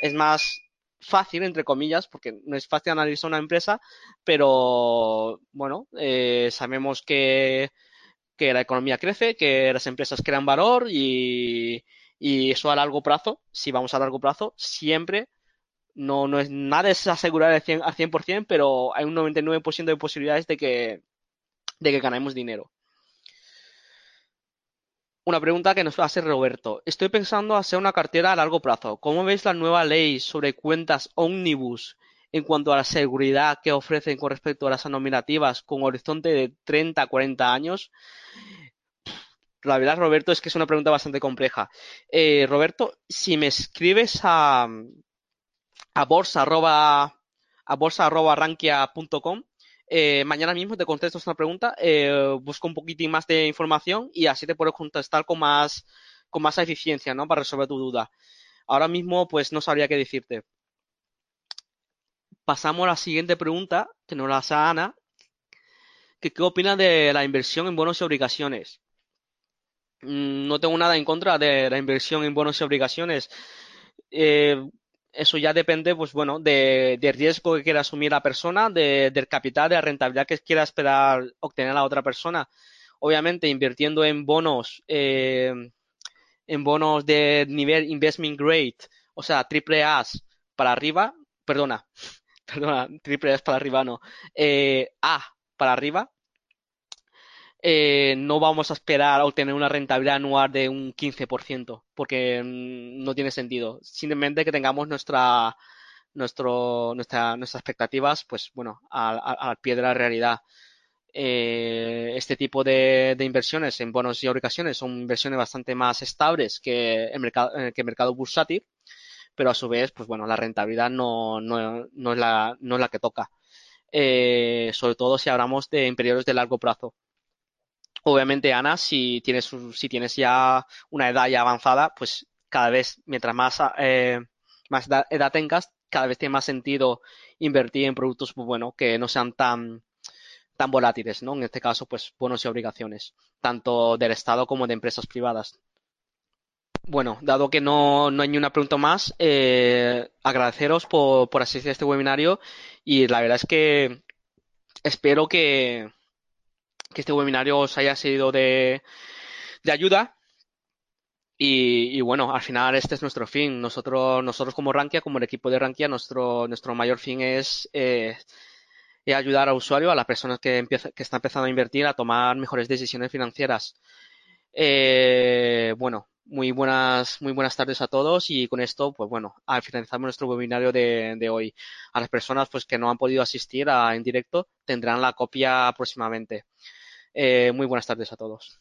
B: es más fácil, entre comillas, porque no es fácil analizar una empresa, pero bueno, eh, sabemos que, que la economía crece, que las empresas crean valor y, y eso a largo plazo, si vamos a largo plazo, siempre no, no es nada es asegurar al 100%, al 100% pero hay un 99% de posibilidades de que, de que ganemos dinero. Una pregunta que nos hace Roberto. Estoy pensando hacer una cartera a largo plazo. ¿Cómo veis la nueva ley sobre cuentas omnibus en cuanto a la seguridad que ofrecen con respecto a las nominativas con horizonte de 30 a 40 años? La verdad, Roberto, es que es una pregunta bastante compleja. Eh, Roberto, si me escribes a, a bolsa a bolsa eh, mañana mismo te contesto esta pregunta, eh, busco un poquitín más de información y así te puedo contestar con más, con más eficiencia, ¿no? Para resolver tu duda. Ahora mismo, pues no sabría qué decirte. Pasamos a la siguiente pregunta, que nos la hace Ana. ¿Qué, opinas de la inversión en bonos y obligaciones? Mm, no tengo nada en contra de la inversión en bonos y obligaciones. Eh, eso ya depende, pues bueno, de, riesgo que quiera asumir la persona, de, del capital, de la rentabilidad que quiera esperar obtener la otra persona. Obviamente, invirtiendo en bonos, eh, en bonos de nivel investment grade, o sea, triple A para arriba, perdona, perdona, triple A para arriba no, A para arriba, eh, no vamos a esperar a obtener una rentabilidad anual de un 15%, porque mm, no tiene sentido. Simplemente que tengamos nuestra, nuestro, nuestra, nuestras expectativas, pues bueno, al, pie de la realidad. Eh, este tipo de, inversiones en bonos y obligaciones son inversiones bastante más estables que el mercado, eh, que mercado bursátil, pero a su vez, pues bueno, la rentabilidad no, no, no, es, la, no es la que toca. sobre todo si hablamos de en periodos de largo plazo. Obviamente, Ana, si tienes, si tienes ya una edad ya avanzada, pues cada vez, mientras más, eh, más edad, tengas, cada vez tiene más sentido invertir en productos, pues bueno, que no sean tan, tan volátiles, ¿no? En este caso, pues bonos y obligaciones, tanto del Estado como de empresas privadas. Bueno, dado que no, no hay ni una pregunta más, eh, agradeceros por, por asistir a este webinario y la verdad es que espero que, que este webinario os haya sido de, de ayuda. Y, bueno, al final este es nuestro fin. Nosotros, nosotros como Rankia, como el equipo de Rankia, nuestro, nuestro mayor fin es eh, ayudar al usuario, a las personas que, que están empezando a invertir, a tomar mejores decisiones financieras. Eh, bueno, muy buenas, muy buenas tardes a todos y con esto, pues bueno, finalizamos nuestro webinario de, de, hoy. A las personas pues que no han podido asistir a, en directo tendrán la copia próximamente. Eh, muy buenas tardes a todos.